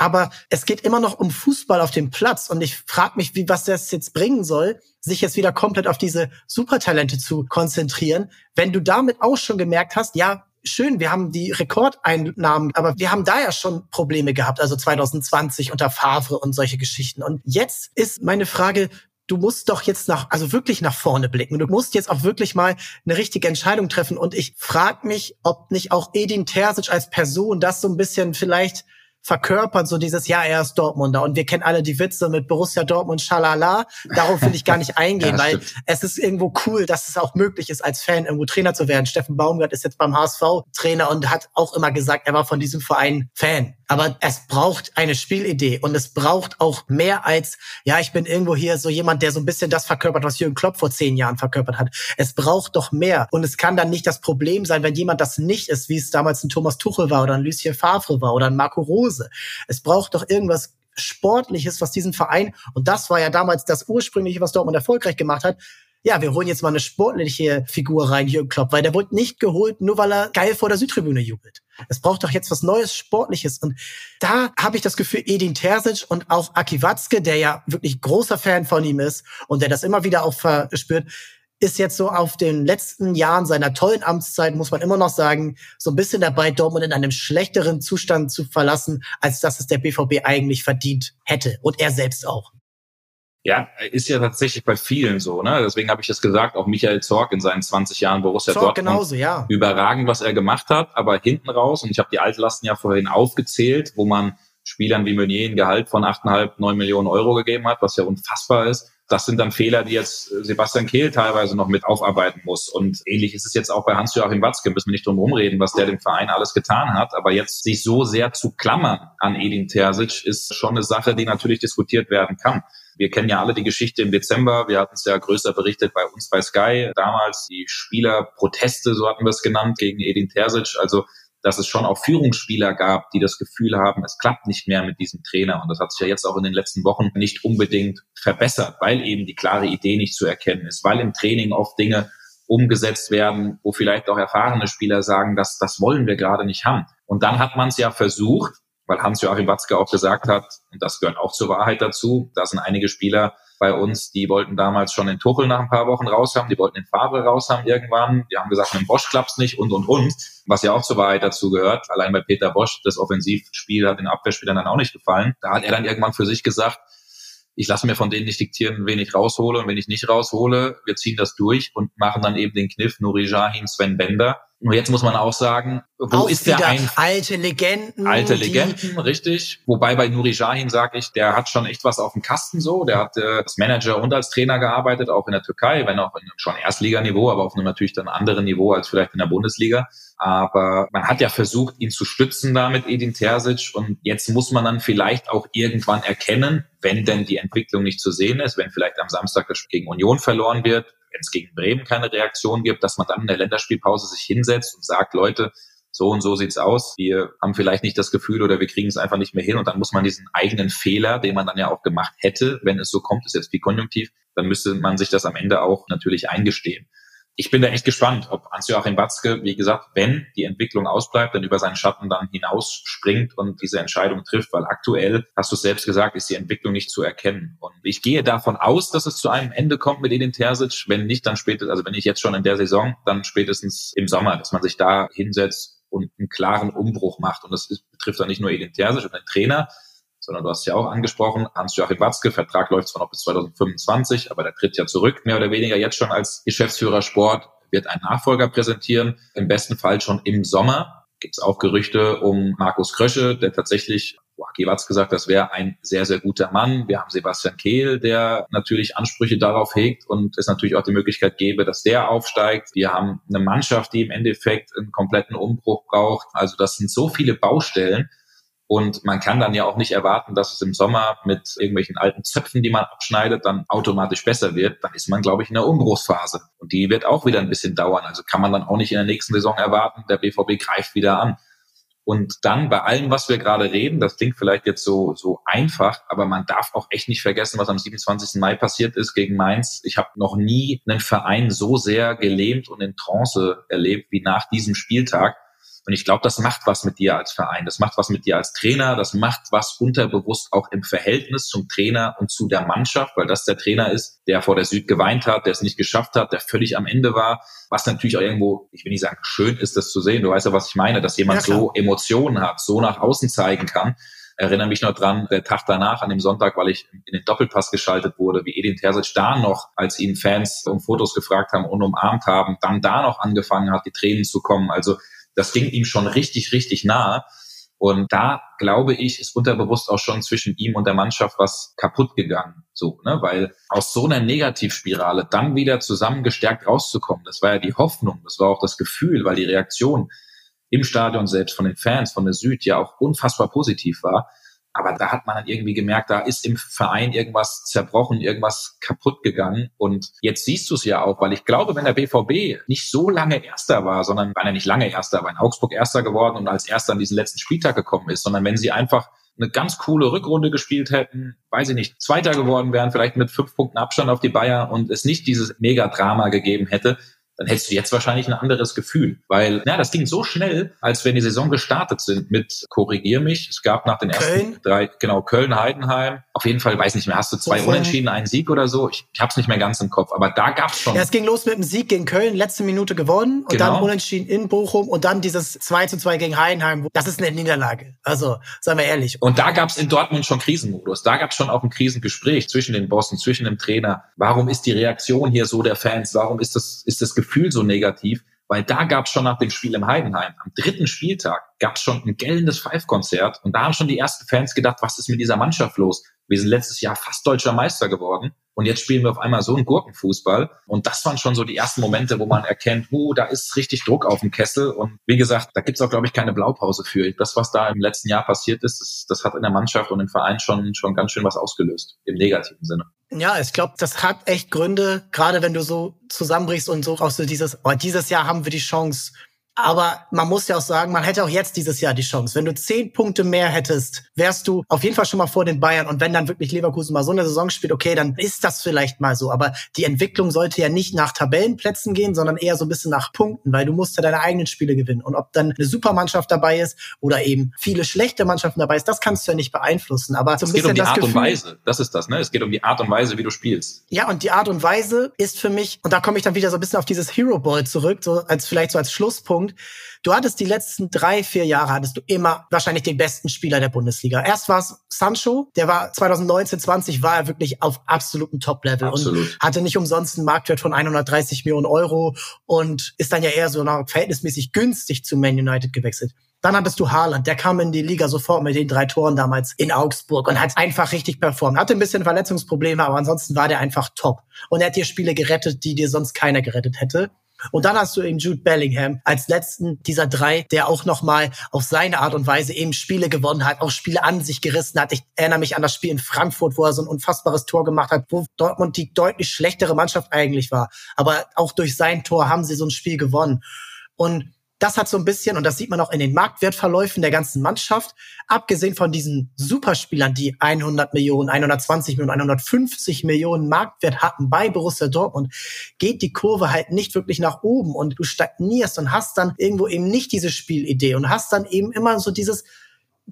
aber es geht immer noch um Fußball auf dem Platz. Und ich frage mich, wie was das jetzt bringen soll, sich jetzt wieder komplett auf diese Supertalente zu konzentrieren, wenn du damit auch schon gemerkt hast, ja, schön, wir haben die Rekordeinnahmen, aber wir haben da ja schon Probleme gehabt, also 2020 unter Favre und solche Geschichten. Und jetzt ist meine Frage, du musst doch jetzt nach, also wirklich nach vorne blicken. Du musst jetzt auch wirklich mal eine richtige Entscheidung treffen. Und ich frage mich, ob nicht auch Edin Terzic als Person das so ein bisschen vielleicht verkörpert, so dieses, ja, er ist Dortmunder und wir kennen alle die Witze mit Borussia Dortmund, schalala. Darauf will ich gar nicht eingehen, ja, weil es ist irgendwo cool, dass es auch möglich ist, als Fan irgendwo Trainer zu werden. Steffen Baumgart ist jetzt beim HSV Trainer und hat auch immer gesagt, er war von diesem Verein Fan. Aber es braucht eine Spielidee und es braucht auch mehr als, ja, ich bin irgendwo hier so jemand, der so ein bisschen das verkörpert, was Jürgen Klopp vor zehn Jahren verkörpert hat. Es braucht doch mehr. Und es kann dann nicht das Problem sein, wenn jemand das nicht ist, wie es damals ein Thomas Tuchel war oder ein Lucien Favre war oder ein Marco Rose. Es braucht doch irgendwas Sportliches, was diesen Verein, und das war ja damals das ursprüngliche, was Dortmund erfolgreich gemacht hat, ja, wir holen jetzt mal eine sportliche Figur rein, Jürgen Klopp, weil der wurde nicht geholt, nur weil er geil vor der Südtribüne jubelt. Es braucht doch jetzt was Neues, Sportliches. Und da habe ich das Gefühl, Edin Terzic und auch Aki Watzke, der ja wirklich großer Fan von ihm ist und der das immer wieder auch verspürt, ist jetzt so auf den letzten Jahren seiner tollen Amtszeit, muss man immer noch sagen, so ein bisschen dabei, Dortmund in einem schlechteren Zustand zu verlassen, als dass es der BVB eigentlich verdient hätte. Und er selbst auch. Ja, ist ja tatsächlich bei vielen so, ne? Deswegen habe ich das gesagt, auch Michael Zorg in seinen 20 Jahren Borussia Zorg Dortmund. genauso, ja. Überragend, was er gemacht hat, aber hinten raus, und ich habe die Altlasten ja vorhin aufgezählt, wo man Spielern wie Meunier ein Gehalt von 8,5, 9 Millionen Euro gegeben hat, was ja unfassbar ist. Das sind dann Fehler, die jetzt Sebastian Kehl teilweise noch mit aufarbeiten muss. Und ähnlich ist es jetzt auch bei Hans-Joachim Watzke. Müssen wir nicht drum rumreden, was der dem Verein alles getan hat. Aber jetzt sich so sehr zu klammern an Edin Terzic ist schon eine Sache, die natürlich diskutiert werden kann. Wir kennen ja alle die Geschichte im Dezember. Wir hatten es ja größer berichtet bei uns bei Sky. Damals die Spielerproteste, so hatten wir es genannt, gegen Edin Terzic. Also dass es schon auch Führungsspieler gab, die das Gefühl haben, es klappt nicht mehr mit diesem Trainer. Und das hat sich ja jetzt auch in den letzten Wochen nicht unbedingt verbessert, weil eben die klare Idee nicht zu erkennen ist, weil im Training oft Dinge umgesetzt werden, wo vielleicht auch erfahrene Spieler sagen, dass das wollen wir gerade nicht haben. Und dann hat man es ja versucht, weil Hans-Joachim Watzke auch gesagt hat, und das gehört auch zur Wahrheit dazu, da sind einige Spieler bei uns, die wollten damals schon den Tuchel nach ein paar Wochen raus haben, die wollten den Favre raus haben irgendwann, die haben gesagt, mit dem Bosch klappt's nicht und, und, und, was ja auch zur Wahrheit dazu gehört. Allein bei Peter Bosch, das Offensivspiel hat den Abwehrspielern dann auch nicht gefallen. Da hat er dann irgendwann für sich gesagt, ich lasse mir von denen nicht diktieren, wen ich raushole und wenn ich nicht raushole, wir ziehen das durch und machen dann eben den Kniff Nuri Jahin, Sven Bender nur jetzt muss man auch sagen, wo auch ist der ein alte Legenden? Alte Legenden, richtig. Wobei bei Nuri Sahin sage ich, der hat schon echt was auf dem Kasten so. Der hat äh, als Manager und als Trainer gearbeitet, auch in der Türkei, wenn auch in schon Erstliganiveau, aber auf einem natürlich dann anderen Niveau als vielleicht in der Bundesliga. Aber man hat ja versucht, ihn zu stützen da mit Edin Terzic. Und jetzt muss man dann vielleicht auch irgendwann erkennen, wenn denn die Entwicklung nicht zu sehen ist, wenn vielleicht am Samstag das Spiel gegen Union verloren wird, wenn es gegen Bremen keine Reaktion gibt, dass man dann in der Länderspielpause sich hinsetzt und sagt, Leute, so und so sieht's aus. Wir haben vielleicht nicht das Gefühl oder wir kriegen es einfach nicht mehr hin und dann muss man diesen eigenen Fehler, den man dann ja auch gemacht hätte, wenn es so kommt, ist jetzt wie konjunktiv, dann müsste man sich das am Ende auch natürlich eingestehen ich bin da echt gespannt, ob Hans-Joachim Watzke, wie gesagt, wenn die Entwicklung ausbleibt, dann über seinen Schatten dann hinausspringt und diese Entscheidung trifft, weil aktuell, hast du es selbst gesagt, ist die Entwicklung nicht zu erkennen. Und ich gehe davon aus, dass es zu einem Ende kommt mit Edin Terzic. Wenn nicht, dann spätestens, also wenn nicht jetzt schon in der Saison, dann spätestens im Sommer, dass man sich da hinsetzt und einen klaren Umbruch macht. Und das ist, betrifft dann nicht nur Edin Terzic und den Trainer, sondern du hast ja auch angesprochen, Hans-Joachim Watzke, Vertrag läuft zwar noch bis 2025, aber der tritt ja zurück, mehr oder weniger jetzt schon als Geschäftsführer Sport, wird einen Nachfolger präsentieren, im besten Fall schon im Sommer. Gibt es auch Gerüchte um Markus Krösche, der tatsächlich Joachim Watz gesagt, das wäre ein sehr, sehr guter Mann. Wir haben Sebastian Kehl, der natürlich Ansprüche darauf hegt und es natürlich auch die Möglichkeit gäbe, dass der aufsteigt. Wir haben eine Mannschaft, die im Endeffekt einen kompletten Umbruch braucht. Also das sind so viele Baustellen, und man kann dann ja auch nicht erwarten, dass es im Sommer mit irgendwelchen alten Zöpfen, die man abschneidet, dann automatisch besser wird. Dann ist man, glaube ich, in der Umbruchsphase. Und die wird auch wieder ein bisschen dauern. Also kann man dann auch nicht in der nächsten Saison erwarten, der BVB greift wieder an. Und dann bei allem, was wir gerade reden, das klingt vielleicht jetzt so, so einfach, aber man darf auch echt nicht vergessen, was am 27. Mai passiert ist gegen Mainz. Ich habe noch nie einen Verein so sehr gelähmt und in Trance erlebt wie nach diesem Spieltag. Und ich glaube, das macht was mit dir als Verein, das macht was mit dir als Trainer, das macht was unterbewusst auch im Verhältnis zum Trainer und zu der Mannschaft, weil das der Trainer ist, der vor der Süd geweint hat, der es nicht geschafft hat, der völlig am Ende war, was natürlich auch irgendwo, ich will nicht sagen, schön ist, das zu sehen. Du weißt ja, was ich meine, dass jemand ja, so Emotionen hat, so nach außen zeigen kann. Erinnere mich noch dran, der Tag danach, an dem Sonntag, weil ich in den Doppelpass geschaltet wurde, wie Edin Terzic da noch, als ihn Fans um Fotos gefragt haben und umarmt haben, dann da noch angefangen hat, die Tränen zu kommen. Also das ging ihm schon richtig, richtig nahe. Und da glaube ich, ist unterbewusst auch schon zwischen ihm und der Mannschaft was kaputt gegangen. So, ne? Weil aus so einer Negativspirale dann wieder zusammen gestärkt rauszukommen, das war ja die Hoffnung, das war auch das Gefühl, weil die Reaktion im Stadion selbst von den Fans, von der Süd ja auch unfassbar positiv war. Aber da hat man dann irgendwie gemerkt, da ist im Verein irgendwas zerbrochen, irgendwas kaputt gegangen. Und jetzt siehst du es ja auch, weil ich glaube, wenn der BVB nicht so lange Erster war, sondern war er nicht lange Erster, aber in Augsburg Erster geworden und als Erster an diesen letzten Spieltag gekommen ist, sondern wenn sie einfach eine ganz coole Rückrunde gespielt hätten, weiß ich nicht, Zweiter geworden wären, vielleicht mit fünf Punkten Abstand auf die Bayern und es nicht dieses Megadrama gegeben hätte, dann hättest du jetzt wahrscheinlich ein anderes Gefühl. Weil, ja, das ging so schnell, als wenn die Saison gestartet sind mit Korrigier mich. Es gab nach den ersten Köln. drei, genau, Köln, Heidenheim. Auf jeden Fall, weiß nicht mehr, hast du zwei Wovon? Unentschieden, einen Sieg oder so? Ich, ich habe es nicht mehr ganz im Kopf, aber da gab's schon. Ja, es ging los mit dem Sieg gegen Köln, letzte Minute gewonnen und genau. dann Unentschieden in Bochum und dann dieses 2 zu 2 gegen Heidenheim. Das ist eine Niederlage. Also, seien wir ehrlich. Und da gab's in Dortmund schon Krisenmodus. Da gab's schon auch ein Krisengespräch zwischen den Bossen, zwischen dem Trainer. Warum ist die Reaktion hier so der Fans? Warum ist das, ist das Gefühl so negativ? weil da gab es schon nach dem Spiel im Heidenheim, am dritten Spieltag, gab es schon ein gellendes Five-Konzert und da haben schon die ersten Fans gedacht, was ist mit dieser Mannschaft los? Wir sind letztes Jahr fast deutscher Meister geworden und jetzt spielen wir auf einmal so einen Gurkenfußball. Und das waren schon so die ersten Momente, wo man erkennt, uh, da ist richtig Druck auf dem Kessel. Und wie gesagt, da gibt's auch, glaube ich, keine Blaupause für. Das, was da im letzten Jahr passiert ist, das, das hat in der Mannschaft und im Verein schon, schon ganz schön was ausgelöst, im negativen Sinne. Ja, ich glaube, das hat echt Gründe, gerade wenn du so zusammenbrichst und so auch so dieses, oh, dieses Jahr haben wir die Chance, aber man muss ja auch sagen, man hätte auch jetzt dieses Jahr die Chance. Wenn du zehn Punkte mehr hättest, wärst du auf jeden Fall schon mal vor den Bayern. Und wenn dann wirklich Leverkusen mal so eine Saison spielt, okay, dann ist das vielleicht mal so. Aber die Entwicklung sollte ja nicht nach Tabellenplätzen gehen, sondern eher so ein bisschen nach Punkten, weil du musst ja deine eigenen Spiele gewinnen. Und ob dann eine Supermannschaft dabei ist oder eben viele schlechte Mannschaften dabei ist, das kannst du ja nicht beeinflussen. Aber so ein es geht um die Art Gefühl, und Weise. Das ist das, ne? Es geht um die Art und Weise, wie du spielst. Ja, und die Art und Weise ist für mich, und da komme ich dann wieder so ein bisschen auf dieses Hero Ball zurück, so als vielleicht so als Schlusspunkt Punkt. Du hattest die letzten drei, vier Jahre hattest du immer wahrscheinlich den besten Spieler der Bundesliga. Erst war es Sancho, der war 2019, 20 war er wirklich auf absolutem Top-Level und hatte nicht umsonst einen Marktwert von 130 Millionen Euro und ist dann ja eher so noch verhältnismäßig günstig zu Man United gewechselt. Dann hattest du Haaland, der kam in die Liga sofort mit den drei Toren damals in Augsburg und hat einfach richtig performt. Hatte ein bisschen Verletzungsprobleme, aber ansonsten war der einfach top. Und er hat dir Spiele gerettet, die dir sonst keiner gerettet hätte. Und dann hast du eben Jude Bellingham als letzten dieser drei, der auch nochmal auf seine Art und Weise eben Spiele gewonnen hat, auch Spiele an sich gerissen hat. Ich erinnere mich an das Spiel in Frankfurt, wo er so ein unfassbares Tor gemacht hat, wo Dortmund die deutlich schlechtere Mannschaft eigentlich war. Aber auch durch sein Tor haben sie so ein Spiel gewonnen. Und das hat so ein bisschen, und das sieht man auch in den Marktwertverläufen der ganzen Mannschaft, abgesehen von diesen Superspielern, die 100 Millionen, 120 Millionen, 150 Millionen Marktwert hatten bei Borussia Dortmund, geht die Kurve halt nicht wirklich nach oben. Und du stagnierst und hast dann irgendwo eben nicht diese Spielidee und hast dann eben immer so dieses,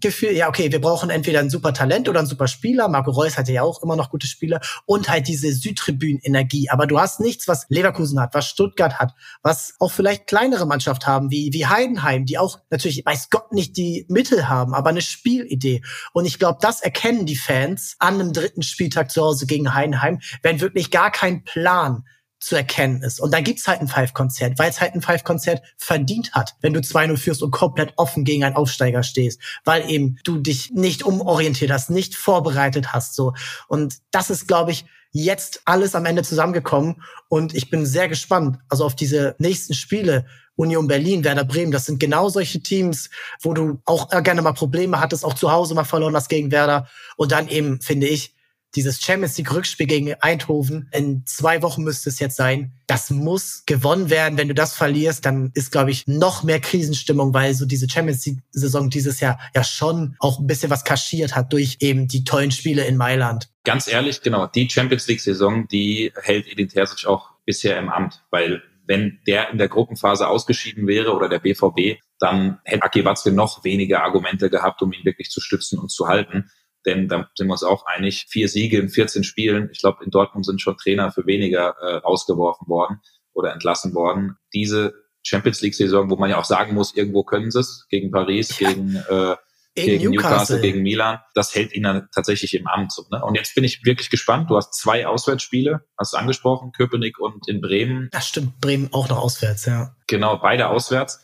Gefühl, ja, okay, wir brauchen entweder ein super Talent oder ein super Spieler. Marco Reus hatte ja auch immer noch gute Spieler und halt diese Südtribünen-Energie. Aber du hast nichts, was Leverkusen hat, was Stuttgart hat, was auch vielleicht kleinere Mannschaft haben, wie, wie Heidenheim, die auch natürlich, weiß Gott, nicht die Mittel haben, aber eine Spielidee. Und ich glaube, das erkennen die Fans an einem dritten Spieltag zu Hause gegen Heidenheim, wenn wirklich gar kein Plan zu erkennen ist. Und da gibt's halt ein Five-Konzert, weil es halt ein Five-Konzert verdient hat, wenn du 2-0 führst und komplett offen gegen einen Aufsteiger stehst, weil eben du dich nicht umorientiert hast, nicht vorbereitet hast, so. Und das ist, glaube ich, jetzt alles am Ende zusammengekommen und ich bin sehr gespannt, also auf diese nächsten Spiele, Union Berlin, Werder Bremen, das sind genau solche Teams, wo du auch gerne mal Probleme hattest, auch zu Hause mal verloren hast gegen Werder und dann eben, finde ich, dieses Champions League Rückspiel gegen Eindhoven, in zwei Wochen müsste es jetzt sein. Das muss gewonnen werden. Wenn du das verlierst, dann ist, glaube ich, noch mehr Krisenstimmung, weil so diese Champions League Saison dieses Jahr ja schon auch ein bisschen was kaschiert hat durch eben die tollen Spiele in Mailand. Ganz ehrlich, genau, die Champions League Saison, die hält Edin Terzic auch bisher im Amt, weil wenn der in der Gruppenphase ausgeschieden wäre oder der BVB, dann hätte Aki Watzke noch weniger Argumente gehabt, um ihn wirklich zu stützen und zu halten. Denn da sind wir uns auch einig, vier Siege in 14 Spielen. Ich glaube, in Dortmund sind schon Trainer für weniger äh, rausgeworfen worden oder entlassen worden. Diese Champions League-Saison, wo man ja auch sagen muss, irgendwo können sie es, gegen Paris, ja. gegen, äh, gegen Newcastle. Newcastle. gegen Milan, das hält ihn dann tatsächlich im Amt. So, ne? Und jetzt bin ich wirklich gespannt. Du hast zwei Auswärtsspiele, hast du angesprochen, Köpenick und in Bremen. Das stimmt, Bremen auch noch auswärts, ja. Genau, beide auswärts.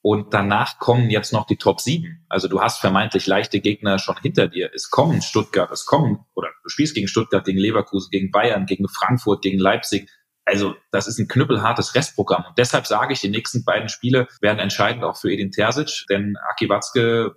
Und danach kommen jetzt noch die Top 7. Also du hast vermeintlich leichte Gegner schon hinter dir. Es kommen Stuttgart, es kommen, oder du spielst gegen Stuttgart, gegen Leverkusen, gegen Bayern, gegen Frankfurt, gegen Leipzig. Also das ist ein knüppelhartes Restprogramm. Und deshalb sage ich, die nächsten beiden Spiele werden entscheidend auch für Edin Terzic, denn Aki Watzke,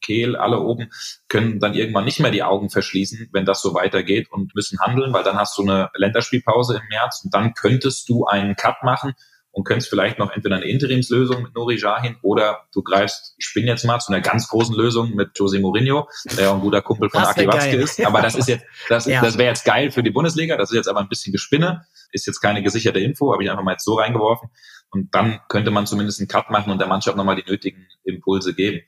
Kehl, alle oben können dann irgendwann nicht mehr die Augen verschließen, wenn das so weitergeht und müssen handeln, weil dann hast du eine Länderspielpause im März und dann könntest du einen Cut machen und könntest vielleicht noch entweder eine Interimslösung mit Nuri Jahin oder du greifst, ich bin jetzt mal zu einer ganz großen Lösung mit Jose Mourinho, der ein guter Kumpel von Aki Watzke ist. Aber das ist jetzt, das, ja. das wäre jetzt geil für die Bundesliga. Das ist jetzt aber ein bisschen Gespinne. Ist jetzt keine gesicherte Info, habe ich einfach mal jetzt so reingeworfen. Und dann könnte man zumindest einen Cut machen und der Mannschaft nochmal die nötigen Impulse geben.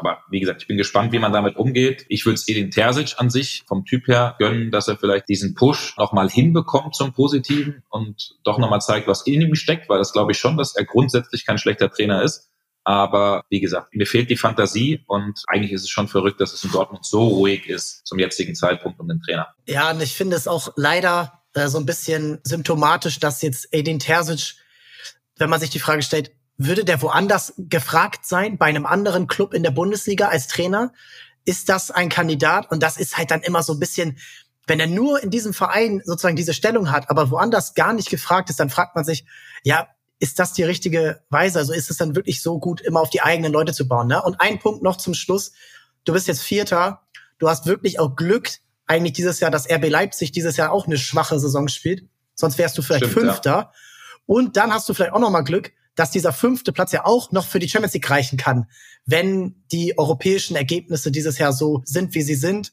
Aber wie gesagt, ich bin gespannt, wie man damit umgeht. Ich würde es Edin Terzic an sich vom Typ her gönnen, dass er vielleicht diesen Push nochmal hinbekommt zum Positiven und doch nochmal zeigt, was in ihm steckt, weil das glaube ich schon, dass er grundsätzlich kein schlechter Trainer ist. Aber wie gesagt, mir fehlt die Fantasie und eigentlich ist es schon verrückt, dass es in Dortmund so ruhig ist zum jetzigen Zeitpunkt um den Trainer. Ja, und ich finde es auch leider äh, so ein bisschen symptomatisch, dass jetzt Edin Terzic, wenn man sich die Frage stellt, würde der woanders gefragt sein, bei einem anderen Club in der Bundesliga als Trainer? Ist das ein Kandidat? Und das ist halt dann immer so ein bisschen, wenn er nur in diesem Verein sozusagen diese Stellung hat, aber woanders gar nicht gefragt ist, dann fragt man sich, ja, ist das die richtige Weise? Also ist es dann wirklich so gut, immer auf die eigenen Leute zu bauen? Ne? Und ein Punkt noch zum Schluss. Du bist jetzt Vierter. Du hast wirklich auch Glück, eigentlich dieses Jahr, dass RB Leipzig dieses Jahr auch eine schwache Saison spielt. Sonst wärst du vielleicht Stimmt, Fünfter. Ja. Und dann hast du vielleicht auch noch mal Glück, dass dieser fünfte Platz ja auch noch für die Champions League reichen kann, wenn die europäischen Ergebnisse dieses Jahr so sind, wie sie sind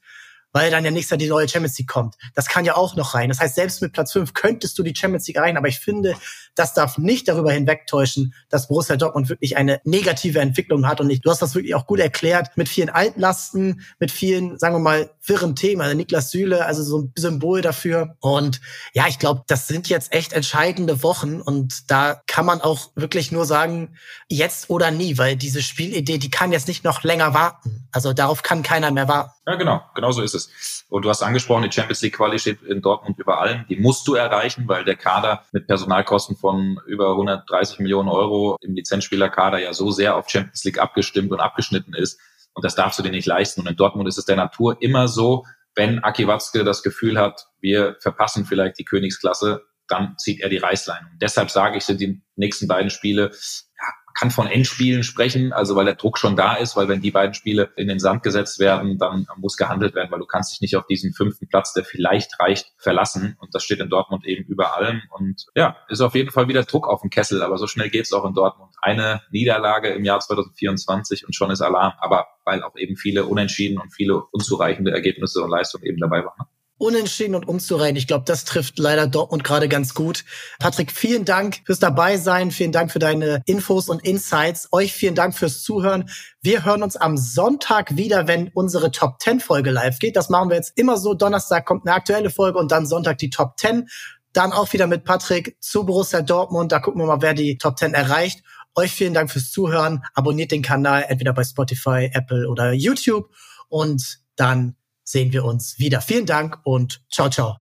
weil dann ja nächstes Jahr die neue Champions League kommt. Das kann ja auch noch rein. Das heißt, selbst mit Platz 5 könntest du die Champions League rein, aber ich finde, das darf nicht darüber hinwegtäuschen, dass Borussia Dortmund wirklich eine negative Entwicklung hat und nicht. Du hast das wirklich auch gut erklärt mit vielen Altlasten, mit vielen, sagen wir mal, wirren Themen. Also Niklas Süle, also so ein Symbol dafür. Und ja, ich glaube, das sind jetzt echt entscheidende Wochen und da kann man auch wirklich nur sagen, jetzt oder nie, weil diese Spielidee, die kann jetzt nicht noch länger warten. Also darauf kann keiner mehr warten. Ja, genau, genau so ist es. Und du hast angesprochen, die Champions League Quali steht in Dortmund über allem. Die musst du erreichen, weil der Kader mit Personalkosten von über 130 Millionen Euro im Lizenzspielerkader ja so sehr auf Champions League abgestimmt und abgeschnitten ist. Und das darfst du dir nicht leisten. Und in Dortmund ist es der Natur immer so, wenn Aki Watzke das Gefühl hat, wir verpassen vielleicht die Königsklasse, dann zieht er die Reißleine. Und deshalb sage ich, sind die nächsten beiden Spiele ja, kann von Endspielen sprechen, also weil der Druck schon da ist, weil wenn die beiden Spiele in den Sand gesetzt werden, dann muss gehandelt werden, weil du kannst dich nicht auf diesen fünften Platz, der vielleicht reicht, verlassen. Und das steht in Dortmund eben über allem. Und ja, ist auf jeden Fall wieder Druck auf dem Kessel, aber so schnell geht's auch in Dortmund. Eine Niederlage im Jahr 2024 und schon ist Alarm, aber weil auch eben viele Unentschieden und viele unzureichende Ergebnisse und Leistungen eben dabei waren. Unentschieden und umzureihen. Ich glaube, das trifft leider Dortmund gerade ganz gut. Patrick, vielen Dank fürs Dabeisein. Vielen Dank für deine Infos und Insights. Euch vielen Dank fürs Zuhören. Wir hören uns am Sonntag wieder, wenn unsere Top 10 Folge live geht. Das machen wir jetzt immer so. Donnerstag kommt eine aktuelle Folge und dann Sonntag die Top 10. Dann auch wieder mit Patrick zu Borussia Dortmund. Da gucken wir mal, wer die Top 10 erreicht. Euch vielen Dank fürs Zuhören. Abonniert den Kanal entweder bei Spotify, Apple oder YouTube. Und dann sehen wir uns wieder. Vielen Dank und ciao, ciao.